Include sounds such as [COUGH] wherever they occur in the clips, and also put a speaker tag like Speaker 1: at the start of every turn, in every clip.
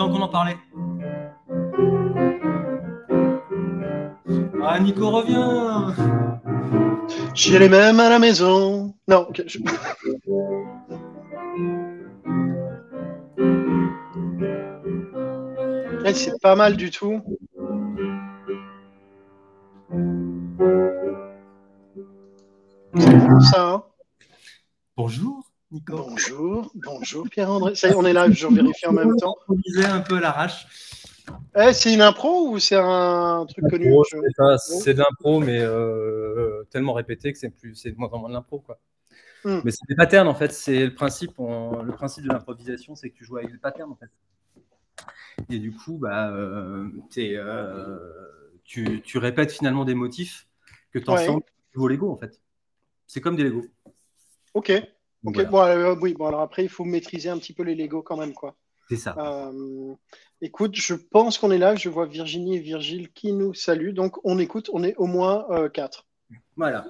Speaker 1: tant qu'on en parlait. Ah, Nico revient
Speaker 2: J'irai même à la maison. Non, ok. je- Eh, c'est pas mal du tout. C'est bon, ça, hein
Speaker 1: Bonjour, Nico.
Speaker 2: Bonjour, bonjour Pierre-André. Ça y est, on est là, je vérifie en même temps.
Speaker 1: On disait un peu à l'arrache.
Speaker 2: Eh, c'est une impro ou c'est un truc connu?
Speaker 3: C'est de l'impro, mais euh, tellement répété que c'est plus, c'est de moins en moins de l'impro, quoi.
Speaker 2: Hmm.
Speaker 3: Mais c'est des patterns en fait. C'est le principe. on- le principe de l'improvisation, c'est que tu joues avec des patterns en fait. Et du coup, bah, euh, t'es, euh, tu, tu répètes finalement des motifs que tu ensemble au Lego en fait. C'est comme des Lego.
Speaker 2: Ok,
Speaker 3: Donc,
Speaker 2: ok.
Speaker 3: voilà,
Speaker 2: Bon, euh, oui, bon, alors après, il faut maîtriser un petit peu les Lego quand même, quoi.
Speaker 3: c'est ça.
Speaker 2: Euh, écoute, je pense qu'on est là. Je vois Virginie et Virgile qui nous saluent. Donc, on écoute. On est au moins euh, quatre.
Speaker 3: Voilà.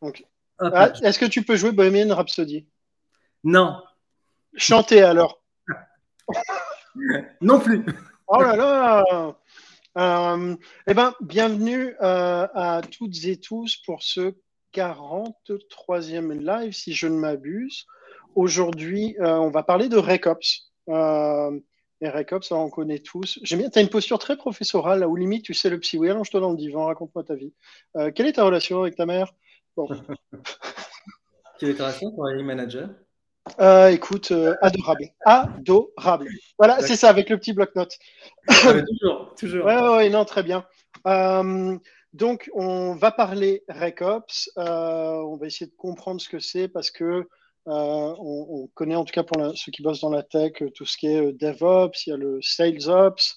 Speaker 2: Ok.
Speaker 3: Hop,
Speaker 2: Ah. Est-ce que tu peux jouer Bohemian Rhapsody?
Speaker 3: Non,
Speaker 2: Chanter alors.
Speaker 3: non plus.
Speaker 2: Oh là là Euh, Eh bien, bienvenue à toutes et tous pour ce 43e live, si je ne m'abuse. Aujourd'hui, euh, on va parler de RECOPS. Euh, et RECOPS, on connaît tous. J'aime bien, tu as une posture très professorale, là où limite, tu sais le psy. Oui, allonge-toi dans le divan, raconte-moi ta vie. Euh, quelle est ta relation avec ta mère? Bon. [LAUGHS]
Speaker 3: Quelle est ta relation pour un manager?
Speaker 2: Euh, écoute, adorable. Adorable. Voilà, c'est ça, avec le petit bloc-notes.
Speaker 3: Toujours, toujours.
Speaker 2: Ouais, ouais, ouais, non, très bien. Donc, on va parler RECOPS. Euh, on va essayer de comprendre ce que c'est parce que euh, on, on connaît, en tout cas pour ceux qui bossent dans la tech, euh, tout ce qui est DevOps, il y a le SalesOps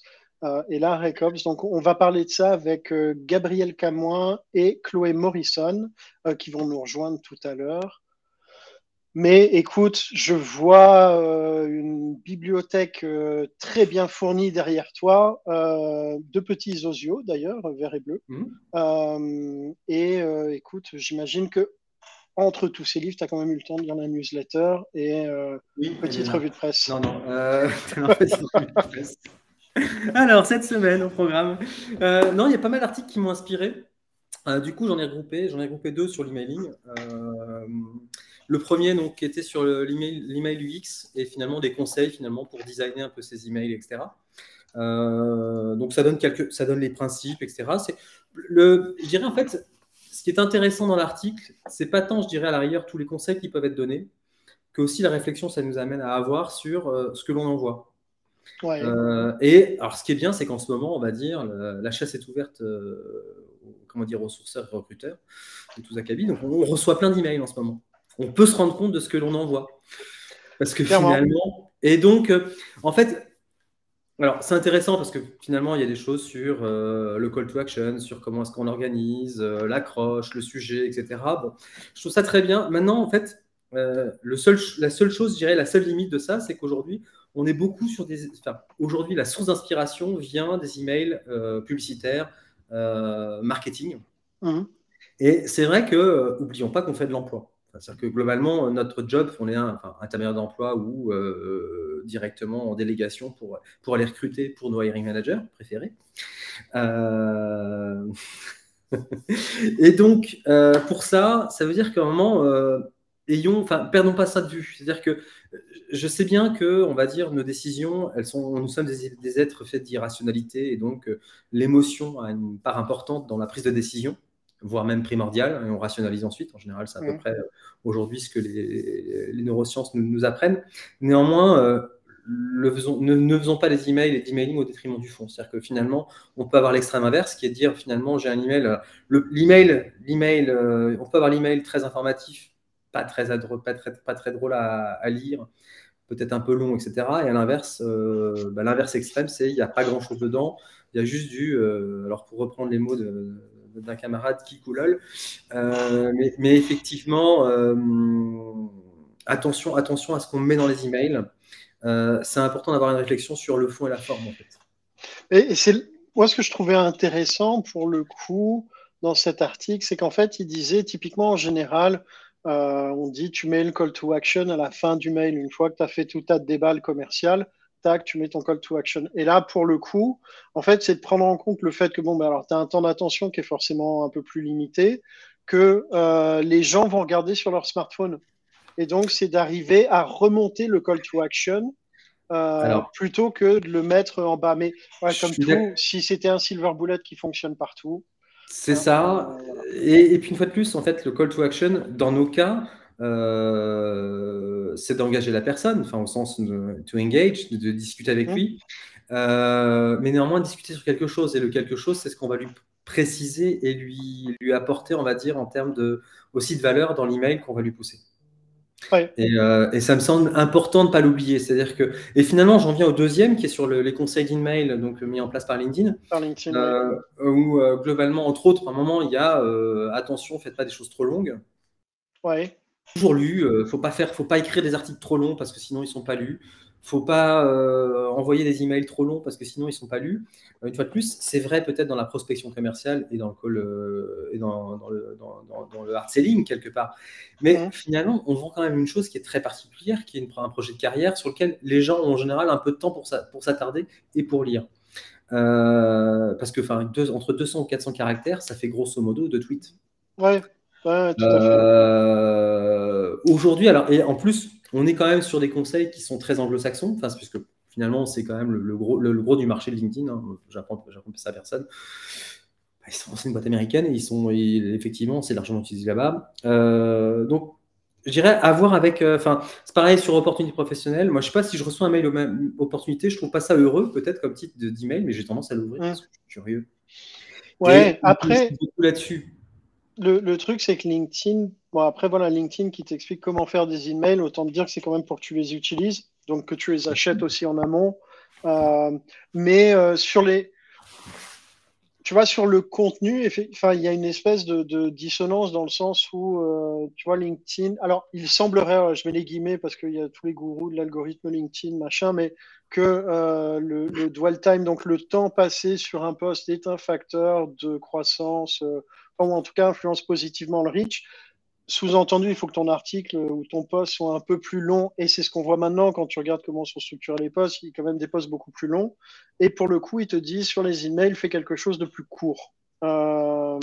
Speaker 2: et là RECOPS. Donc, on va parler de ça avec Gabriel Camoin et Chloé Morrison qui vont nous rejoindre tout à l'heure. Mais écoute, je vois euh, une bibliothèque euh, très bien fournie derrière toi, euh, deux petits osios d'ailleurs, vert et bleu. Euh, et écoute, j'imagine que entre tous ces livres, tu as quand même eu le temps de lire la newsletter et
Speaker 3: Oui,
Speaker 2: petite revue de presse.
Speaker 3: Non, non. [LAUGHS] non, petite revue de presse. Alors, cette semaine au programme, non, il y a pas mal d'articles qui m'ont inspiré. Euh, du coup, j'en ai regroupé, j'en ai regroupé deux sur l'emailing. Euh, le premier, donc, qui était sur le- l'email, UX et finalement des conseils finalement pour designer un peu ses emails, etc. Euh, donc, ça donne quelques, ça donne les principes, etc. C'est le, je dirais en fait, ce qui est intéressant dans l'article, c'est pas tant, je dirais à l'arrière tous les conseils qui peuvent être donnés, que aussi la réflexion, ça nous amène à avoir sur ce que l'on envoie.
Speaker 2: Ouais.
Speaker 3: Euh, et alors, ce qui est bien, c'est qu'en ce moment, on va dire, la chasse est ouverte euh, comment dire, aux sourceurs et recruteurs de tous acabits. Donc, on reçoit plein d'emails en ce moment. On peut se rendre compte de ce que l'on envoie. Parce que
Speaker 2: Clairement.
Speaker 3: finalement. Et donc, euh, en fait, alors c'est intéressant parce que finalement, il y a des choses sur euh, le call to action, sur comment est-ce qu'on organise, euh, l'accroche, le sujet, etc. Bon, je trouve ça très bien. Maintenant, en fait, euh, le seul, la seule chose, je dirais, la seule limite de ça, c'est qu'aujourd'hui, on est beaucoup sur des. Enfin, aujourd'hui, la source d'inspiration vient des emails publicitaires, marketing.
Speaker 2: Mhm.
Speaker 3: Et c'est vrai que, euh, oublions pas qu'on fait de l'emploi. C'est-à-dire que globalement, notre job, on est un enfin, intermédiaire d'emploi ou euh, directement en délégation pour, pour aller recruter pour nos hiring managers préférés. Euh, [LAUGHS] Et donc, euh, pour ça, ça veut dire qu'à un moment, euh, ayons, enfin, perdons pas ça de vue. C'est-à-dire que euh, je sais bien que, on va dire, nos décisions, elles sont, nous sommes des, des êtres faits d'irrationalité et donc euh, l'émotion a une part importante dans la prise de décision, voire même primordiale, et on rationalise ensuite. En général, c'est à peu
Speaker 2: Mhm.
Speaker 3: près euh, aujourd'hui ce que les, les neurosciences nous, nous apprennent. Néanmoins, euh, le faisons- ne, ne faisons pas les emails et d'emailing au détriment du fond. C'est-à-dire que finalement, on peut avoir l'extrême inverse, qui est de dire finalement, j'ai un email, le- l'email, l'email, on peut avoir l'email très informatif, pas très, pas très, pas très drôle à, à lire, peut-être un peu long, etc. Et à l'inverse, euh, bah, l'inverse extrême, c'est il n'y a pas grand-chose dedans, il y a juste du, euh, alors pour reprendre les mots d'un camarade qui coulole, euh, mais, mais effectivement, attention, attention à ce qu'on met dans les emails. C'est important d'avoir une réflexion sur le fond et la forme en fait.
Speaker 2: Et c'est moi ce que je trouvais intéressant pour le coup dans cet article, c'est qu'en fait, il disait typiquement en général, euh, on dit tu mets le call to action à la fin du mail, une fois que tu as fait tout ta déballe commercial, tac, tu mets ton call to action. Et là, pour le coup, en fait, c'est de prendre en compte le fait que, bon, ben, alors, tu as un temps d'attention qui est forcément un peu plus limité, que euh, les gens vont regarder sur leur smartphone. Et donc, c'est d'arriver à remonter le call to action euh, plutôt que de le mettre en bas. Mais comme tout, si c'était un silver bullet qui fonctionne partout.
Speaker 3: C'est hein, ça. Et, et, puis une fois de plus, en fait, le call to action, dans nos cas, euh, c'est d'engager la personne, enfin au sens de to engage, de, discuter avec lui, euh, mais néanmoins discuter sur quelque chose. Et le quelque chose, c'est ce qu'on va lui préciser et lui, lui apporter, on va dire, en termes de, aussi de valeur dans l'email qu'on va lui pousser. Et, euh, et, ça me semble important de ne pas l'oublier. C'est-à-dire que, et finalement, j'en viens au deuxième qui est sur les conseils d'email, donc mis en place par LinkedIn,
Speaker 2: par LinkedIn
Speaker 3: euh, où globalement, entre autres, à un moment, il y a attention, faites pas des choses trop longues.
Speaker 2: Ouais
Speaker 3: toujours lu. Euh, faut pas faire, faut pas écrire des articles trop longs parce que sinon ils sont pas lus. Faut pas euh, envoyer des emails trop longs parce que sinon ils sont pas lus. Euh, une fois de plus, c'est vrai peut-être dans la prospection commerciale et dans le call et dans, le, dans, le, hard selling quelque part. Mais finalement, on vend quand même une chose qui est très particulière, qui est un projet de carrière sur lequel les gens ont en général un peu de temps pour, pour s'attarder et pour lire. parce que enfin, entre 200 ou 400 caractères, ça fait grosso modo deux tweets.
Speaker 2: Ouais.
Speaker 3: Euh, aujourd'hui, alors, et en plus, on est quand même sur des conseils qui sont très anglo-saxons, enfin, puisque finalement, c'est quand même le, gros, le, gros du marché de LinkedIn. Hein. J'apprends ça à personne. Bah, ils sont, c'est une boîte américaine et ils sont, effectivement, c'est largement utilisé là-bas. Euh, donc, je dirais avoir avec. Euh, enfin, c'est pareil sur opportunité professionnelle. Moi, je sais pas si je reçois un mail aux même opportunité, je trouve pas ça heureux, peut-être comme titre d'email, mais j'ai tendance à l'ouvrir parce que je suis curieux.
Speaker 2: Ouais, après.
Speaker 3: là-dessus
Speaker 2: le, truc, c'est que LinkedIn, bon, après, voilà, LinkedIn qui t'explique comment faire des emails, autant te dire que c'est quand même pour que tu les utilises, donc que tu les achètes aussi en amont. Euh, mais euh, sur les. Tu vois, sur le contenu, il y a une espèce de, dissonance dans le sens où, euh, tu vois, LinkedIn. Alors, il semblerait, je mets les guillemets parce qu'il y a tous les gourous de l'algorithme LinkedIn, machin, mais que le, le, dwell time, donc le temps passé sur un poste, est un facteur de croissance ou en tout cas influence positivement le reach. Sous-entendu, il faut que ton article ou ton post soit un peu plus long, et c'est ce qu'on voit maintenant quand tu regardes comment sont structurés les posts, il y a quand même des posts beaucoup plus longs. Et pour le coup, il te dit sur les emails, fais quelque chose de plus court. Euh,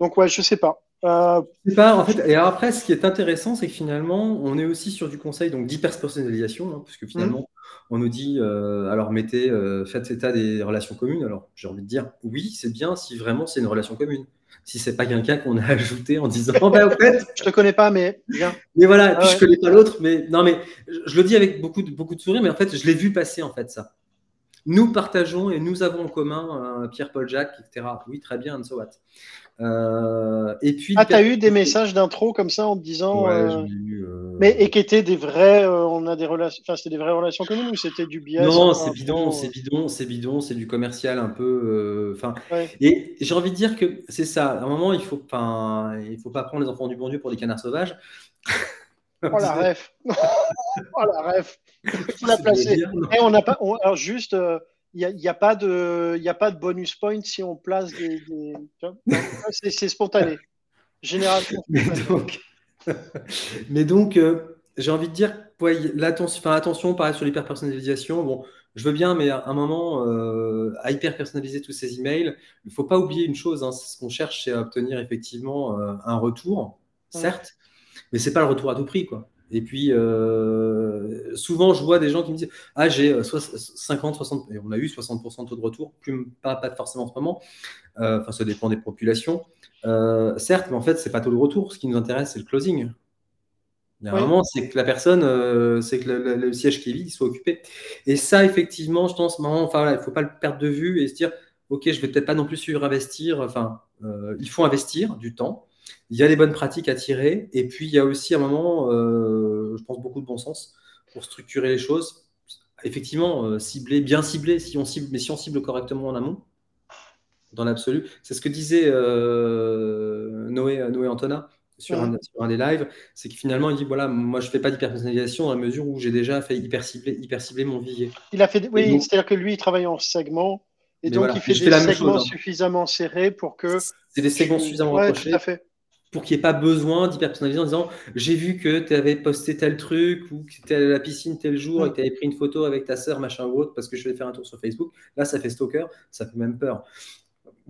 Speaker 2: donc ouais, je sais pas.
Speaker 3: Euh... pas en fait. Et après, ce qui est intéressant, c'est que finalement, on est aussi sur du conseil donc d'hyper-personnalisation, hein, puisque finalement, mmh. on nous dit euh, alors mettez, euh, faites état des relations communes. Alors j'ai envie de dire oui, c'est bien si vraiment c'est une relation commune si c'est pas quelqu'un qu'on a [LAUGHS] ajouté en disant oh,
Speaker 2: ben, fait, je te connais pas mais bien
Speaker 3: mais voilà puis je connais pas l'autre mais non mais je le dis avec beaucoup de beaucoup de sourire mais en fait je l'ai vu passer en fait ça. Nous partageons et nous avons en commun Pierre-Paul Jacques etc oui très bien and so what
Speaker 2: euh, et puis ah t'as eu des messages d'intro comme ça en te disant
Speaker 3: ouais, euh, eu, euh,
Speaker 2: mais et qui étaient des vrais, on a des relations, enfin c'était des vraies relations communes ou c'était du biais
Speaker 3: Non, c'est bidon, c'est bidon, c'est bidon, c'est du commercial un peu. Enfin, et j'ai envie de dire que c'est ça. À un moment, il faut, enfin, il faut pas prendre les enfants du bon Dieu pour des canards sauvages.
Speaker 2: oh la [LAUGHS] ref, [LAUGHS] oh la ref, [LAUGHS] faut la placer. Et eh, on n'a pas, alors juste. Il n'y a, a, pas de, il a pas de bonus point si on place des. c'est spontané. Génération.
Speaker 3: Donc, [LAUGHS] Mais donc, euh, j'ai envie de dire, l'attention, attention, pareil sur l'hyper-personnalisation. Bon, je veux bien, mais à un moment, euh, à hyper-personnaliser tous ces emails, il ne faut pas oublier une chose. Hein, ce qu'on cherche, c'est à obtenir effectivement euh, un retour, certes, mais ce n'est pas le retour à tout prix, quoi. Et puis, souvent, je vois des gens qui me disent Ah, j'ai 50, 60, et on a eu 60% de taux de retour, plus, pas, pas forcément en ce moment. Enfin, ça dépend des populations. Euh, certes, mais en fait, c'est pas tout le retour. Ce qui nous intéresse, c'est le closing. Il y a un moment, c'est que la personne, euh, c'est que le, siège qui est vide, soit occupé. Et ça, effectivement, je pense, enfin, il ne faut pas le perdre de vue et se dire, OK, je vais peut-être pas non plus surinvestir. Enfin, euh, il faut investir du temps. Il y a des bonnes pratiques à tirer. Et puis, il y a aussi un moment, je pense, beaucoup de bon sens pour structurer les choses. Effectivement, cibler, bien cibler, si on cible, mais si on cible correctement en amont, dans l'absolu. C'est ce que disait euh, Noé, Noé Antona sur, un, sur, un, des lives, c'est que finalement, il dit voilà, moi, je ne fais pas d'hyper-personnalisation dans la mesure où j'ai déjà fait hyper cibler, hyper cibler mon vivier.
Speaker 2: Il a fait, oui, c'est-à-dire que lui, il travaille en segments, et donc il fait des segments hein. suffisamment serrés pour que.
Speaker 3: C'est des segments suffisamment
Speaker 2: ouais, Tout à fait.
Speaker 3: Pour qu'il n'y ait pas besoin d'hyper personnaliser en disant j'ai vu que tu avais posté tel truc ou que tu étais à la piscine tel jour et que tu avais pris une photo avec ta sœur, machin ou autre, parce que je vais faire un tour sur Facebook. Là, ça fait stalker, ça fait même peur.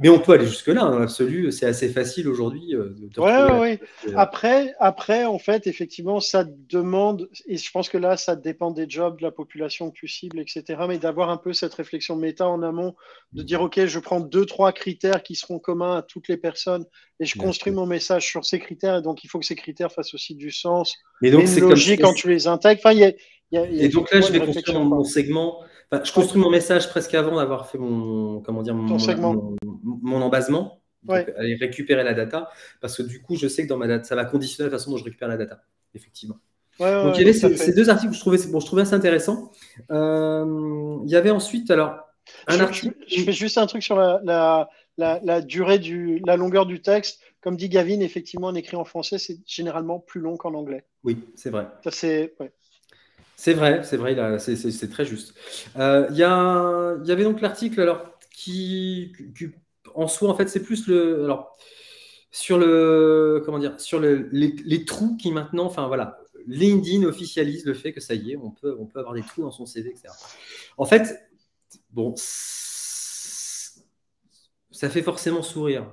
Speaker 3: Mais on peut aller jusque-là, dans l'absolu, c'est assez facile aujourd'hui. Euh,
Speaker 2: oui, oui. Après, après, en fait, effectivement, ça demande, et je pense que là, ça dépend des jobs, de la population que tu cibles, etc., mais d'avoir un peu cette réflexion méta en amont, de dire, OK, je prends deux, trois critères qui seront communs à toutes les personnes, et je construis mon message sur ces critères, et donc il faut que ces critères fassent aussi du sens,
Speaker 3: mais donc, c'est
Speaker 2: logique quand tu les intègres. Enfin, il
Speaker 3: y a, et donc là, je vais construire mon segment je construis mon message presque avant d'avoir fait mon, comment dire, mon, mon, embasement. aller récupérer la data, parce que du coup, je sais que dans ma data, ça va conditionner la façon dont je récupère la data, effectivement. donc, il y avait ces, deux articles que je trouvais, bon, je trouvais assez intéressants. Euh, il y avait ensuite, alors,
Speaker 2: un je, article. Je, fais juste un truc sur la, la, la, durée du, la longueur du texte. Comme dit Gavin, effectivement, en écrit en français, c'est généralement plus long qu'en anglais.
Speaker 3: Oui, c'est vrai.
Speaker 2: Ça, c'est. Ouais.
Speaker 3: C'est vrai, c'est vrai, c'est très juste. Euh, il y, y, avait donc l'article alors qui, en soi, en fait, c'est plus le, alors sur le, comment dire, sur le, les, trous qui maintenant, enfin voilà, LinkedIn officialise le fait que ça y est, on peut, on peut avoir des trous dans son CV, etc. En fait, bon, ça fait forcément sourire.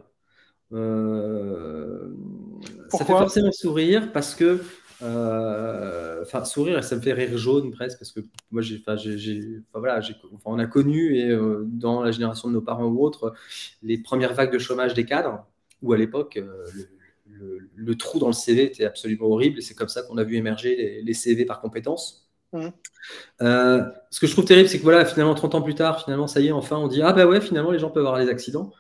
Speaker 3: Euh, ça fait forcément sourire parce que euh, enfin, sourire, ça me fait rire jaune presque, parce que moi, j'ai, enfin, j'ai, voilà, on a connu, et euh, dans la génération de nos parents ou autres, les premières vagues de chômage des cadres, où à l'époque, euh, le, trou dans le CV était absolument horrible, et c'est comme ça qu'on a vu émerger les, CV par compétences. Mmh. ce que je trouve terrible, c'est que voilà, finalement, 30 ans plus tard, finalement, ça y est, enfin, on dit Ah, bah ouais, finalement, les gens peuvent avoir des accidents.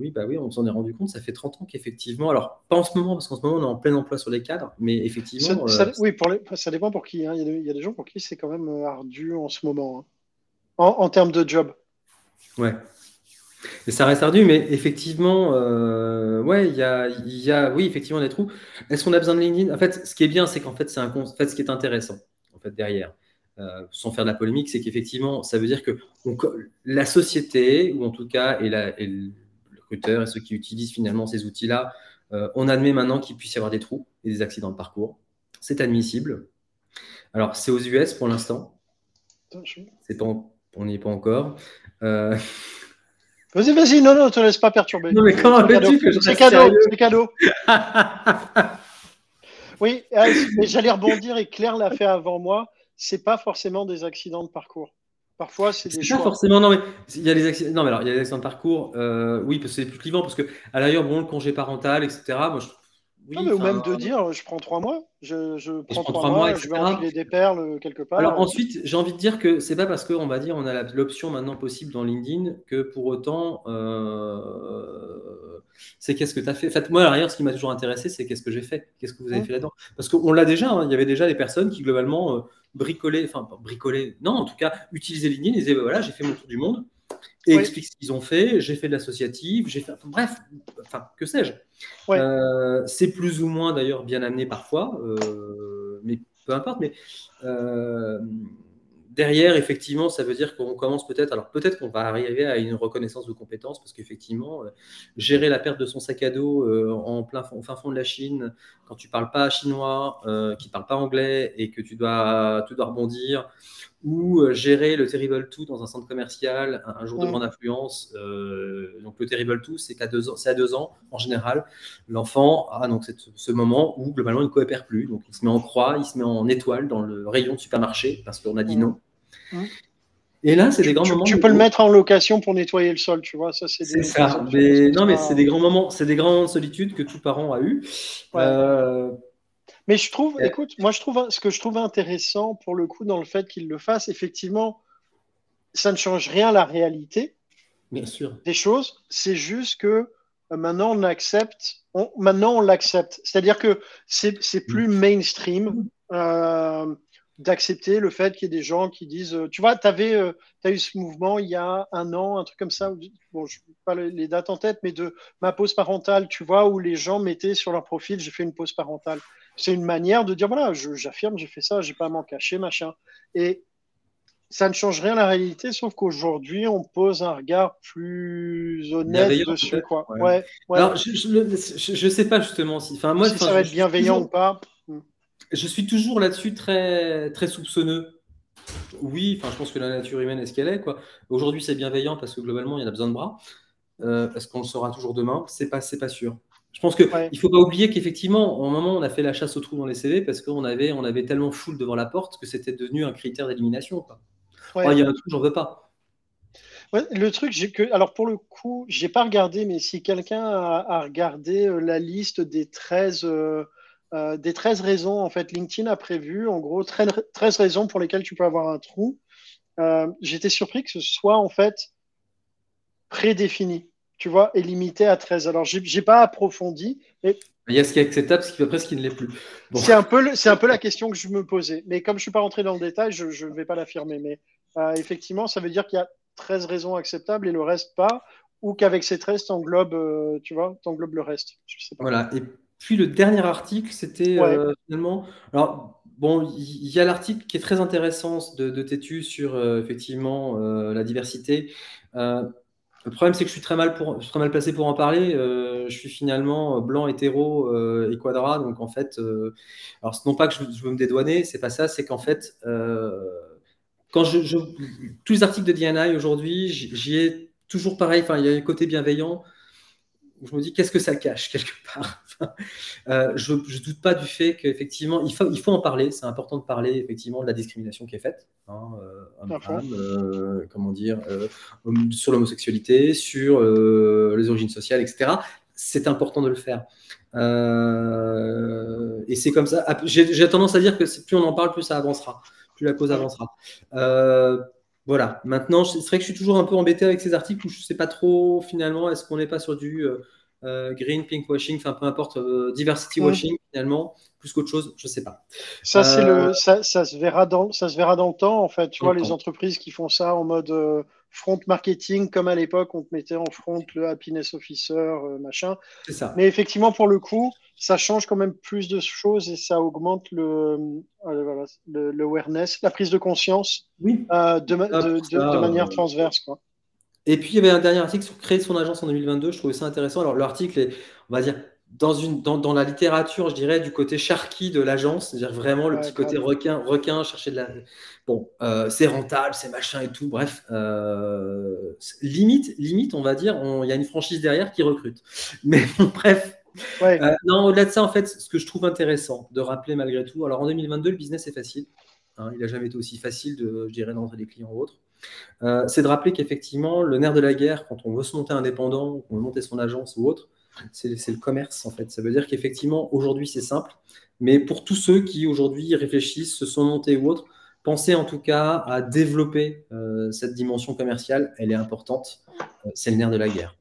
Speaker 3: Oui, bah oui, on s'en est rendu compte. Ça fait 30 ans qu'effectivement, alors pas en ce moment, parce qu'en ce moment on est en plein emploi sur les cadres, mais effectivement.
Speaker 2: Ça, euh, oui, pour ça dépend pour qui. Hein. Il, y a des, gens pour qui c'est quand même euh, ardu en ce moment, hein. en, termes de job.
Speaker 3: Ouais. Et ça reste ardu, mais effectivement, euh, ouais, il y a, y a, oui, effectivement, des trous. Est-ce qu'on a besoin de LinkedIn? En fait, ce qui est bien, c'est qu'en fait, c'est un, en fait, ce qui est intéressant, en fait, derrière, sans faire de la polémique, c'est qu'effectivement, ça veut dire que la société, ou en tout cas, et, la, et et ceux qui utilisent finalement ces outils-là, euh, on admet maintenant qu'il puisse y avoir des trous et des accidents de parcours. C'est admissible. Alors, c'est aux US pour l'instant. On n'y est pas encore. Euh, [LAUGHS]
Speaker 2: vas-y, vas-y, non, non, ne te laisse pas perturber.
Speaker 3: Non, mais comment veux-tu que je
Speaker 2: C'est cadeau, c'est cadeau. [LAUGHS] oui, euh, j'allais rebondir et Claire l'a fait avant moi. C'est pas forcément des accidents de parcours. Parfois, c'est des
Speaker 3: choix. Pas forcément, non, mais il y a les accidents, non, mais alors, il y a les accidents de parcours, euh, oui, parce que c'est plus clivant, parce que à l'ailleurs, bon, le congé parental, etc. Moi, je,
Speaker 2: oui, ou même de dire, je prends trois mois, je, je prends trois, mois, je vais enfiler des perles quelque part.
Speaker 3: Alors ensuite, j'ai envie de dire que c'est pas parce qu'on va dire on a l'option maintenant possible dans LinkedIn que pour autant, euh, c'est qu'est-ce que tu as fait? En fait, moi, à l'arrière, ce qui m'a toujours intéressé, c'est qu'est-ce que j'ai fait, qu'est-ce que vous avez fait là-dedans? Parce qu'on l'a déjà, hein, il y avait déjà des personnes qui globalement euh, bricoler, enfin bricoler, non, en tout cas, utiliser LinkedIn disaient bah, voilà, j'ai fait mon tour du monde et explique ce qu'ils ont fait, j'ai fait de l'associative, j'ai fait, bref, enfin, que sais-je. Euh, c'est plus ou moins d'ailleurs bien amené parfois, euh, mais peu importe, mais euh, derrière, effectivement, ça veut dire qu'on commence peut-être, alors peut-être qu'on va arriver à une reconnaissance de compétences, parce qu'effectivement, euh, gérer la perte de son sac à dos euh, en plein fond, au fin fond de la Chine, quand tu parles pas chinois, euh, qui parle pas anglais, et que tu dois, tu dois rebondir, ou gérer le Terrible 2 dans un centre commercial un, jour de grande influence. donc le Terrible 2, c'est qu'à deux ans, c'est à deux ans en général. L'enfant a donc ce moment où globalement il ne coopère plus, donc il se met en croix, il se met en étoile dans le rayon de supermarché parce qu'on a dit non. Et là, c'est des grands moments.
Speaker 2: Tu peux le mettre en location pour nettoyer le sol, tu vois. Ça, c'est
Speaker 3: ça. Mais, non, mais c'est des grands moments, c'est des grands moments de solitude que tout parent a eu. Euh,
Speaker 2: mais je trouve, écoute, moi, je trouve ce que je trouve intéressant pour le coup dans le fait qu'il le fasse, effectivement, ça ne change rien à la réalité.
Speaker 3: Bien sûr.
Speaker 2: Des choses. C'est juste que euh, maintenant on accepte. maintenant on l'accepte. C'est-à-dire que c'est plus mm. mainstream. Euh, d'accepter le fait qu'il y ait des gens qui disent, euh, tu vois, tu avais, euh, as eu ce mouvement il y a un an, un truc comme ça, bon, je n'ai pas les dates en tête, mais de ma pause parentale, tu vois, où les gens mettaient sur leur profil, j'ai fait une pause parentale. C'est une manière de dire, voilà, j'affirme, j'ai fait ça, j'ai pas à m'en cacher, machin. Et ça ne change rien à la réalité, sauf qu'aujourd'hui, on pose un regard plus honnête dessus. Quoi.
Speaker 3: ouais.
Speaker 2: Ouais, ouais.
Speaker 3: Alors, je, je, le- je- je sais pas justement si. Enfin, moi,
Speaker 2: si ça va être bienveillant
Speaker 3: toujours-
Speaker 2: ou pas.
Speaker 3: Je suis toujours là-dessus très, très soupçonneux. Oui, enfin, je pense que la nature humaine est ce qu'elle est, quoi. Aujourd'hui, c'est bienveillant parce que globalement, il y en a besoin de bras. Euh, Est-ce qu'on le saura toujours demain? C'est pas, c'est pas sûr. Je pense que
Speaker 2: Ouais.
Speaker 3: il faut pas oublier qu'effectivement, au moment, on a fait la chasse aux trous dans les CV parce qu'on avait, on avait tellement foule devant la porte que c'était devenu un critère d'élimination.
Speaker 2: Ouais.
Speaker 3: Oh, il y a un truc, j'en veux pas.
Speaker 2: Ouais, le truc, que, alors pour le coup, j'ai pas regardé, mais si quelqu'un a, a regardé euh, la liste des 13, euh, euh, des 13 raisons, en fait, LinkedIn a prévu, en gros, 13, 13 raisons pour lesquelles tu peux avoir un trou. Euh, J'étais surpris que ce soit, en fait, prédéfini, tu vois, et limité à 13. Alors, j'ai j'ai pas approfondi, mais
Speaker 3: Il y a ce qui est acceptable, ce qui après ce qui ne l'est plus. Bon.
Speaker 2: c'est un, peu le- un peu la question que je me posais. Mais comme je suis pas rentré dans le détail, je ne vais pas l'affirmer. Mais euh, effectivement, ça veut dire qu'il y a 13 raisons acceptables et le reste pas, ou qu'avec ces 13, t'englobes, euh, tu vois, t'englobes le reste. Je sais pas.
Speaker 3: Voilà. Et puis le dernier article, c'était
Speaker 2: Ouais.
Speaker 3: euh, finalement. Alors, bon, il y a l'article qui est très intéressant de, de Tétu sur euh, effectivement euh, la diversité. Le problème, c'est que je suis très mal, pour, je suis très mal placé pour en parler. Je suis finalement blanc, hétéro et quadra. Donc, en fait, alors, non pas que je, je veux me dédouaner, c'est pas ça, c'est qu'en fait, quand je, je- tous les articles de DNI aujourd'hui, j'y ai toujours pareil. Enfin, il y a un côté bienveillant je me dis qu'est-ce que ça cache quelque [LAUGHS] part? Enfin, euh, je ne doute pas du fait qu'effectivement, il faut, il faut en parler. C'est important de parler effectivement de la discrimination qui est faite, hein, euh, euh, comment dire, sur l'homosexualité, sur les origines sociales, etc. C'est important de le faire. Et c'est comme ça. J'ai tendance à dire que plus on en parle, plus ça avancera, plus la cause avancera. Voilà. Maintenant, c'est vrai que je suis toujours un peu embêté avec ces articles où je ne sais pas trop finalement, est-ce qu'on n'est pas sur du euh, euh, green, pink washing, enfin peu importe, euh, diversity
Speaker 2: Mm.
Speaker 3: washing finalement, plus qu'autre chose, je ne sais pas.
Speaker 2: Ça, c'est le, ça, ça se verra dans, ça se verra dans le temps, en fait. Tu vois,
Speaker 3: le
Speaker 2: les entreprises qui font ça en mode front marketing, comme à l'époque, on te mettait en front le happiness officer, euh, machin.
Speaker 3: C'est ça.
Speaker 2: Mais effectivement, pour le coup, ça change quand même plus de choses et ça augmente le, euh, le, le awareness, la prise de conscience
Speaker 3: Oui.
Speaker 2: euh, de, ma-
Speaker 3: Ah,
Speaker 2: de, de-
Speaker 3: ça,
Speaker 2: de manière transverse. Quoi.
Speaker 3: Et puis, il y avait un dernier article sur créer son agence en 2022. Je trouvais ça intéressant. Alors, l'article est, on va dire, dans, une, dans, dans la littérature, je dirais, du côté sharky de l'agence, c'est-à-dire vraiment le
Speaker 2: Ouais,
Speaker 3: petit côté requin, requin, chercher de la. Bon, euh, c'est rentable, c'est machin et tout. Bref, euh, limite, limite, on va dire, il y a une franchise derrière qui recrute. [LAUGHS] Mais bon, bref.
Speaker 2: Ouais.
Speaker 3: Euh, non, au-delà de ça, en fait, ce que je trouve intéressant de rappeler malgré tout, alors en 2022, le business est facile. Hein, il n'a jamais été aussi facile, de, je dirais, d'entrer des clients ou autres. C'est de rappeler qu'effectivement, le nerf de la guerre, quand on veut se monter indépendant, qu'on veut monter son agence ou autre, c'est le commerce en fait. Ça veut dire qu'effectivement, aujourd'hui, c'est simple. Mais pour tous ceux qui aujourd'hui réfléchissent, se sont montés ou autres, pensez en tout cas à développer euh, cette dimension commerciale. Elle est importante. Euh, c'est le nerf de la guerre.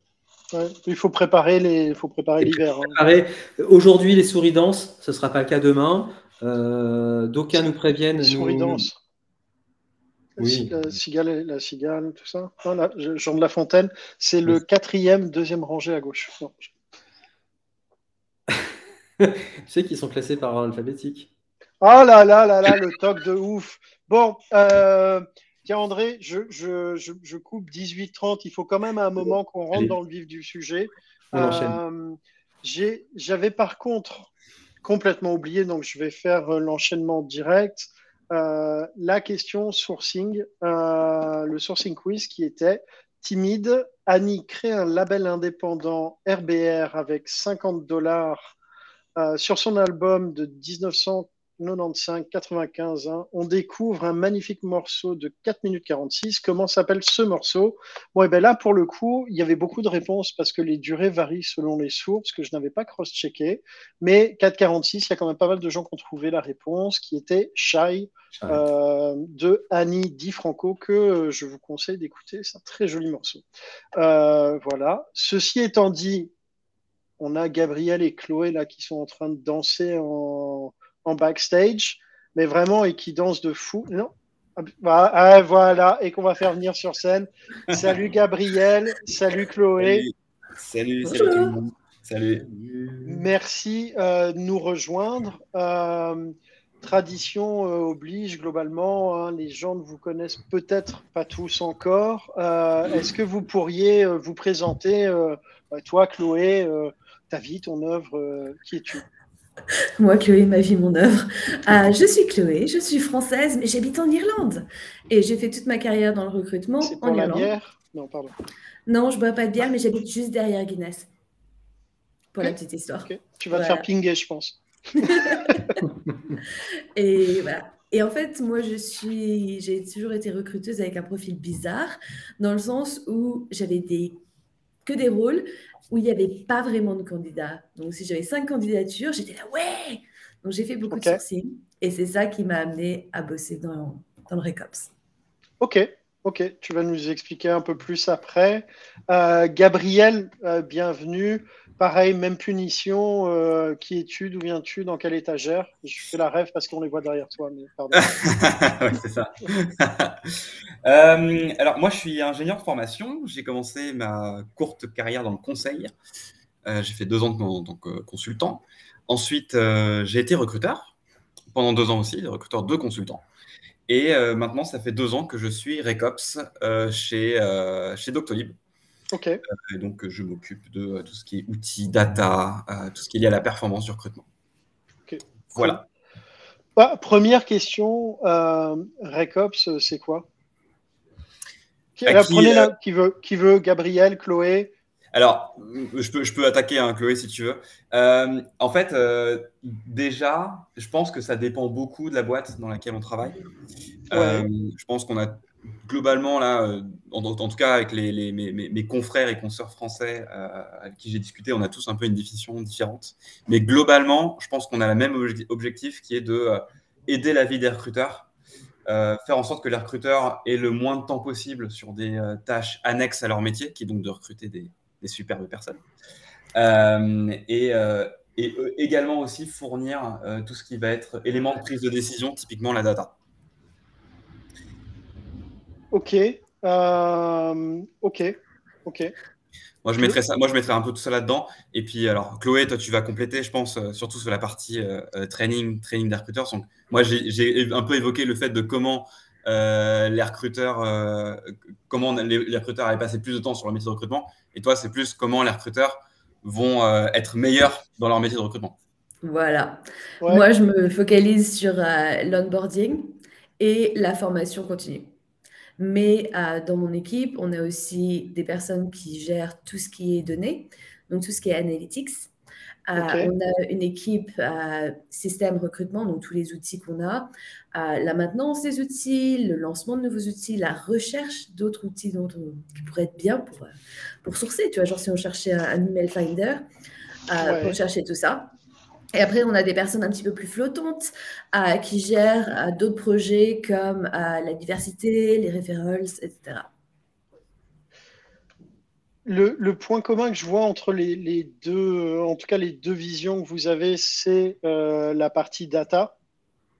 Speaker 2: Ouais. Il faut préparer les, il faut préparer
Speaker 3: Et
Speaker 2: l'hiver. hein.
Speaker 3: Aujourd'hui, les souris dansent. Ce ne sera pas le cas demain. Euh, D'aucuns nous préviennent.
Speaker 2: Les
Speaker 3: nous-
Speaker 2: souris dansent.
Speaker 3: Oui.
Speaker 2: La cigale, la cigale, tout ça. Non, là, je- Jean de La Fontaine, c'est le quatrième, deuxième rangée à gauche. Non, je- [LAUGHS]
Speaker 3: tu sais qu'ils sont classés par ordre alphabétique.
Speaker 2: Oh là là là là, le toc de ouf. Bon, euh, tiens André, je, je, je, je coupe 18h30. Il faut quand même à un moment qu'on rentre
Speaker 3: Allez.
Speaker 2: dans le vif du sujet. Euh, J'avais par contre complètement oublié, donc je vais faire euh, l'enchaînement direct. Euh, la question sourcing, le sourcing quiz qui était timide. Annie crée un label indépendant RBR avec 50 dollars euh, sur son album de 1995-95. hein. on découvre un magnifique morceau de 4 minutes 46. Comment s'appelle ce morceau? Bon, et ben là, pour le coup, il y avait beaucoup de réponses parce que les durées varient selon les sources que je n'avais pas cross-checké. Mais 4,46, il y a quand même pas mal de gens qui ont trouvé la réponse, qui était Shy euh, de Annie Di Franco, que je vous conseille d'écouter. C'est un très joli morceau. Euh, voilà. Ceci étant dit, on a Gabriel et Chloé là qui sont en train de danser en, en backstage, mais vraiment et qui dansent de fou. Non. Ah, ah, voilà, et qu'on va faire venir sur scène. Salut [LAUGHS] Gabriel, salut Chloé.
Speaker 4: Salut, salut, salut tout le monde. Salut.
Speaker 2: Merci euh, de nous rejoindre. Euh, tradition euh, oblige globalement, hein, les gens ne vous connaissent peut-être pas tous encore. Est-ce que vous pourriez vous présenter, euh, toi Chloé, ta vie, ton œuvre, euh, qui es-tu? [LAUGHS]
Speaker 5: Moi, Chloé, ma vie, mon œuvre. Euh, je suis Chloé, je suis française, mais j'habite en Irlande. Et j'ai fait toute ma carrière dans le recrutement
Speaker 2: pour
Speaker 5: en
Speaker 2: la
Speaker 5: Irlande.
Speaker 2: bière? Non, pardon.
Speaker 5: Non, je bois pas de bière, mais j'habite juste derrière Guinness. Pour la petite histoire.
Speaker 2: Tu vas te
Speaker 5: Voilà.
Speaker 2: faire pinguer, je pense. [LAUGHS]
Speaker 5: Et voilà. Et en fait, moi, je suis, j'ai toujours été recruteuse avec un profil bizarre, dans le sens où j'avais des, que des rôles où il n'y avait pas vraiment de candidats. Donc, si j'avais cinq candidatures, j'étais là, ouais! Donc, j'ai fait beaucoup de sourcing. Et c'est ça qui m'a amené à bosser dans, dans le Recops.
Speaker 2: Ok, ok. Tu vas nous expliquer un peu plus après. Euh, Gabriel, euh, bienvenue. Pareil, même punition. euh, qui es-tu D'où viens-tu Dans quelle étagère? Je fais la rêve parce qu'on les voit derrière toi, mais pardon. [LAUGHS] [LAUGHS]
Speaker 4: Euh, alors, moi, je suis ingénieur de formation. J'ai commencé ma courte carrière dans le conseil. Euh, j'ai fait deux ans en tant que consultant. Ensuite, j'ai été recruteur pendant deux ans aussi, recruteur de consultants. Et maintenant, ça fait deux ans que je suis Recops chez, chez Doctolib. Et donc, je m'occupe de euh, tout ce qui est outils, data, euh, tout ce qui est lié à la performance du recrutement. Voilà.
Speaker 2: Bah, première question. Euh, Recops, euh, c'est quoi? Qui, euh,
Speaker 4: qui,
Speaker 2: Prenez
Speaker 4: euh,
Speaker 2: la, qui veut, qui veut Gabriel, Chloé?
Speaker 4: Alors, je peux, je peux attaquer hein, Chloé si tu veux. Euh, en fait, euh, déjà, je pense que ça dépend beaucoup de la boîte dans laquelle on travaille. Euh, je pense qu'on a globalement, là, euh, en, tout cas avec les, mes, confrères et consoeurs français euh, avec qui j'ai discuté, on a tous un peu une définition différente. Mais globalement, je pense qu'on a le même obje- objectif qui est de euh, aider la vie des recruteurs, faire en sorte que les recruteurs aient le moins de temps possible sur des tâches annexes à leur métier, qui est donc de recruter des, superbes personnes. Et, et également aussi fournir tout ce qui va être élément de prise de décision, typiquement la data.
Speaker 2: Ok. Euh, ok. Ok.
Speaker 4: Moi, je mettrais ça, moi, je mettrais un peu tout ça là-dedans. Et puis, alors, Chloé, toi, tu vas compléter, je pense, euh, surtout sur la partie euh, euh, training, training des recruteurs. Donc, moi, j'ai un peu évoqué le fait de comment euh, les recruteurs, euh, comment les, les recruteurs avaient passé plus de temps sur leur métier de recrutement. Et toi, c'est plus comment les recruteurs vont euh, être meilleurs dans leur métier de recrutement.
Speaker 5: Voilà.
Speaker 2: Ouais.
Speaker 5: Moi, je me focalise sur euh, l'onboarding et la formation continue. Mais euh, dans mon équipe, on a aussi des personnes qui gèrent tout ce qui est données, donc tout ce qui est analytics. Euh. On a une équipe euh, système recrutement, donc tous les outils qu'on a, euh, la maintenance des outils, le lancement de nouveaux outils, la recherche d'autres outils dont on- qui pourraient être bien pour, pour sourcer. Tu vois, genre si on cherchait un, un email finder,
Speaker 2: Ouais.
Speaker 5: pour chercher tout ça. Et après, on a des personnes un petit peu plus flottantes euh, qui gèrent euh, d'autres projets comme euh, la diversité, les referrals, etc.
Speaker 2: Le, le point commun que je vois entre les, les deux, en tout cas les deux visions que vous avez, c'est euh, la partie data,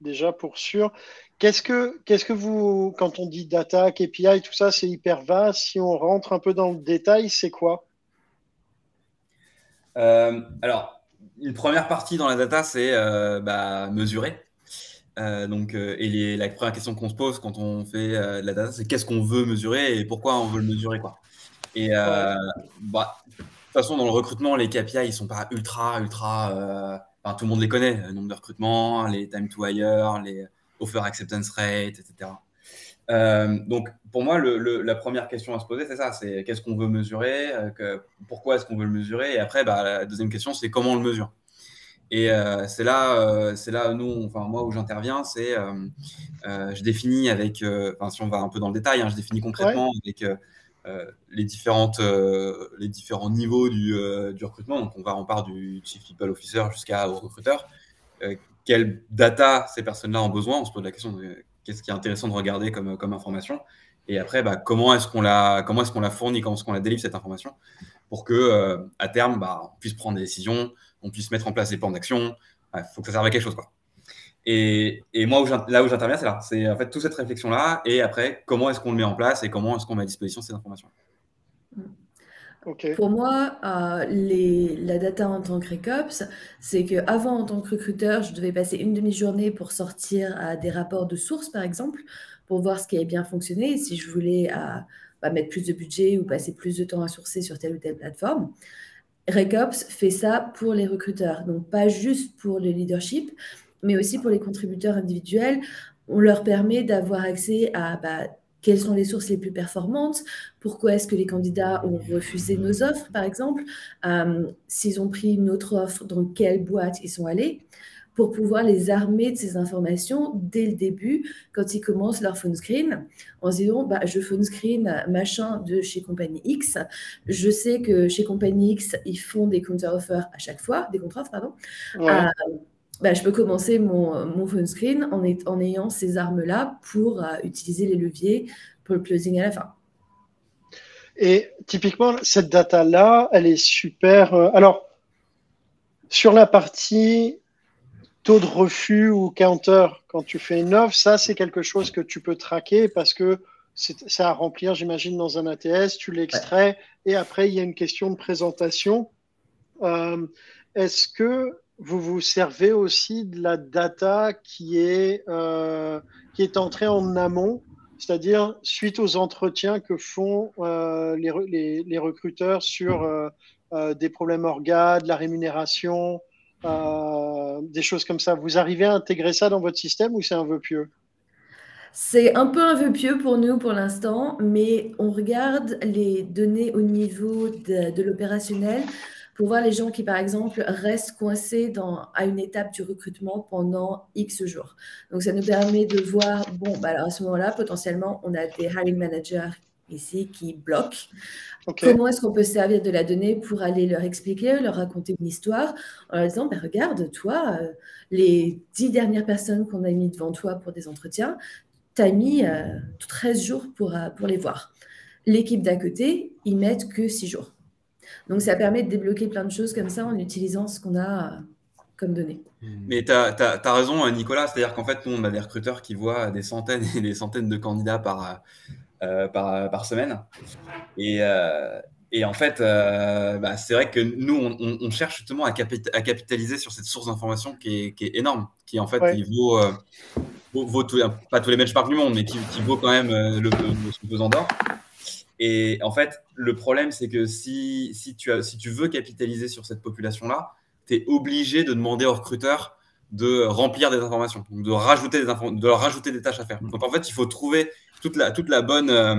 Speaker 2: déjà pour sûr. Qu'est-ce que, qu'est-ce que vous, quand on dit data, KPI, tout ça, c'est hyper vaste. Si on rentre un peu dans le détail, c'est quoi?
Speaker 4: Euh, alors, une première partie dans la data, c'est euh, bah, mesurer. Euh, donc, euh, et les- la première question qu'on se pose quand on fait de la data, c'est qu'est-ce qu'on veut mesurer et pourquoi on veut le mesurer, quoi. Et bah, de toute façon, dans le recrutement, les KPI, ils sont pas ultra, ultra. enfin, tout le monde les connaît, le nombre de recrutements, les time to hire, les offer acceptance rate, etc. Euh, donc, pour moi, le- le- la première question à se poser, c'est ça c'est qu'est-ce qu'on veut mesurer, euh, que- pourquoi est-ce qu'on veut le mesurer, et après, bah, la deuxième question, c'est comment on le mesure. Et euh, c'est là, euh, c'est là, nous, enfin moi où j'interviens, c'est je définis avec, enfin si on va un peu dans le détail, hein, je définis concrètement avec euh, les différentes, euh, les différents niveaux du, euh, du recrutement. Donc on va, on part du chief people officer jusqu'à au recruteur. Quelle data ces personnes-là ont besoin? On se pose la question de qu'est-ce qui est intéressant de regarder comme, comme information. Et après, bah, comment est-ce qu'on la, comment est-ce qu'on la fournit, comment est-ce qu'on la délivre cette information pour que euh, à terme, bah, on puisse prendre des décisions, on puisse mettre en place des plans d'action. Il faut que ça serve à quelque chose. Quoi. Et, et moi, là où j'interviens, c'est là. C'est en fait toute cette réflexion-là. Et après, comment est-ce qu'on le met en place et comment est-ce qu'on met à disposition ces informations
Speaker 5: Pour moi, euh, la data en tant que RECOPS, c'est qu'avant, en tant que recruteur, je devais passer une demi-journée pour sortir des rapports de sources, par exemple, pour voir ce qui avait bien fonctionné, si je voulais euh, bah, mettre plus de budget ou passer plus de temps à sourcer sur telle ou telle plateforme. RECOPS fait ça pour les recruteurs, donc pas juste pour le leadership, mais aussi pour les contributeurs individuels. On leur permet d'avoir accès à bah, quelles sont les sources les plus performantes, pourquoi est-ce que les candidats ont refusé nos offres, par exemple, euh, s'ils ont pris une autre offre, dans quelle boîte ils sont allés, pour pouvoir les armer de ces informations dès le début, quand ils commencent leur phone screen, en se disant, bah, je phone screen machin de chez compagnie X, je sais que chez compagnie X, ils font des counter-offers à chaque fois, des contre-offres, pardon.
Speaker 2: Ouais.
Speaker 5: Euh, bah, je peux commencer mon, mon phone screen en, est- en ayant ces armes-là pour euh, utiliser les leviers pour le closing à la fin.
Speaker 2: Et typiquement, cette data-là, elle est super. euh, alors, sur la partie taux de refus ou counter, quand tu fais une offre, ça, c'est quelque chose que tu peux traquer parce que c'est c'est à remplir, j'imagine, dans un ATS, tu l'extrais et après, il y a une question de présentation. Euh, Est-ce que vous vous servez aussi de la data qui est, euh, qui est entrée en amont c'est-à-dire suite aux entretiens que font euh, les, les- recruteurs sur euh, des problèmes orgas, de la rémunération, des choses comme ça. Vous arrivez à intégrer ça dans votre système ou c'est un vœu pieux?
Speaker 5: C'est un peu un vœu pieux pour nous pour l'instant, mais on regarde les données au niveau de l'opérationnel pour voir les gens qui, par exemple, restent coincés dans, à une étape du recrutement pendant X jours. Donc, ça nous permet de voir, bon, bah alors à ce moment-là, potentiellement, on a des hiring managers ici qui bloquent. Comment est-ce qu'on peut se servir de la donnée pour aller leur expliquer, leur raconter une histoire en leur disant, ben, regarde, toi, euh, les dix dernières personnes qu'on a mis devant toi pour des entretiens, tu as mis euh, 13 jours pour, euh, pour les voir. L'équipe d'à côté, ils mettent que 6 jours. Donc, ça permet de débloquer plein de choses comme ça en utilisant ce qu'on a euh, comme données.
Speaker 4: Mais tu as, raison, euh, Nicolas. C'est-à-dire qu'en fait, nous, on a des recruteurs qui voient des centaines [LAUGHS] et des centaines de candidats par, euh, par, par, semaine. Et, euh, et en fait, euh, bah, c'est vrai que nous, on, on, cherche justement à, capita à, capitaliser sur cette source d'information qui est, qui est, énorme, qui en fait
Speaker 2: ouais.
Speaker 4: il vaut, euh, vaut, vaut tout, pas tous les benchmarks du monde, mais qui, qui vaut quand même euh, le, le, ce pesant d'or. Et en fait, le problème, c'est que si, si, tu as, si tu veux capitaliser sur cette population-là, tu es obligé de demander aux recruteurs de remplir des informations, de rajouter des, de leur rajouter des tâches à faire. Donc en fait, il faut trouver toute la, toute la bonne. Euh,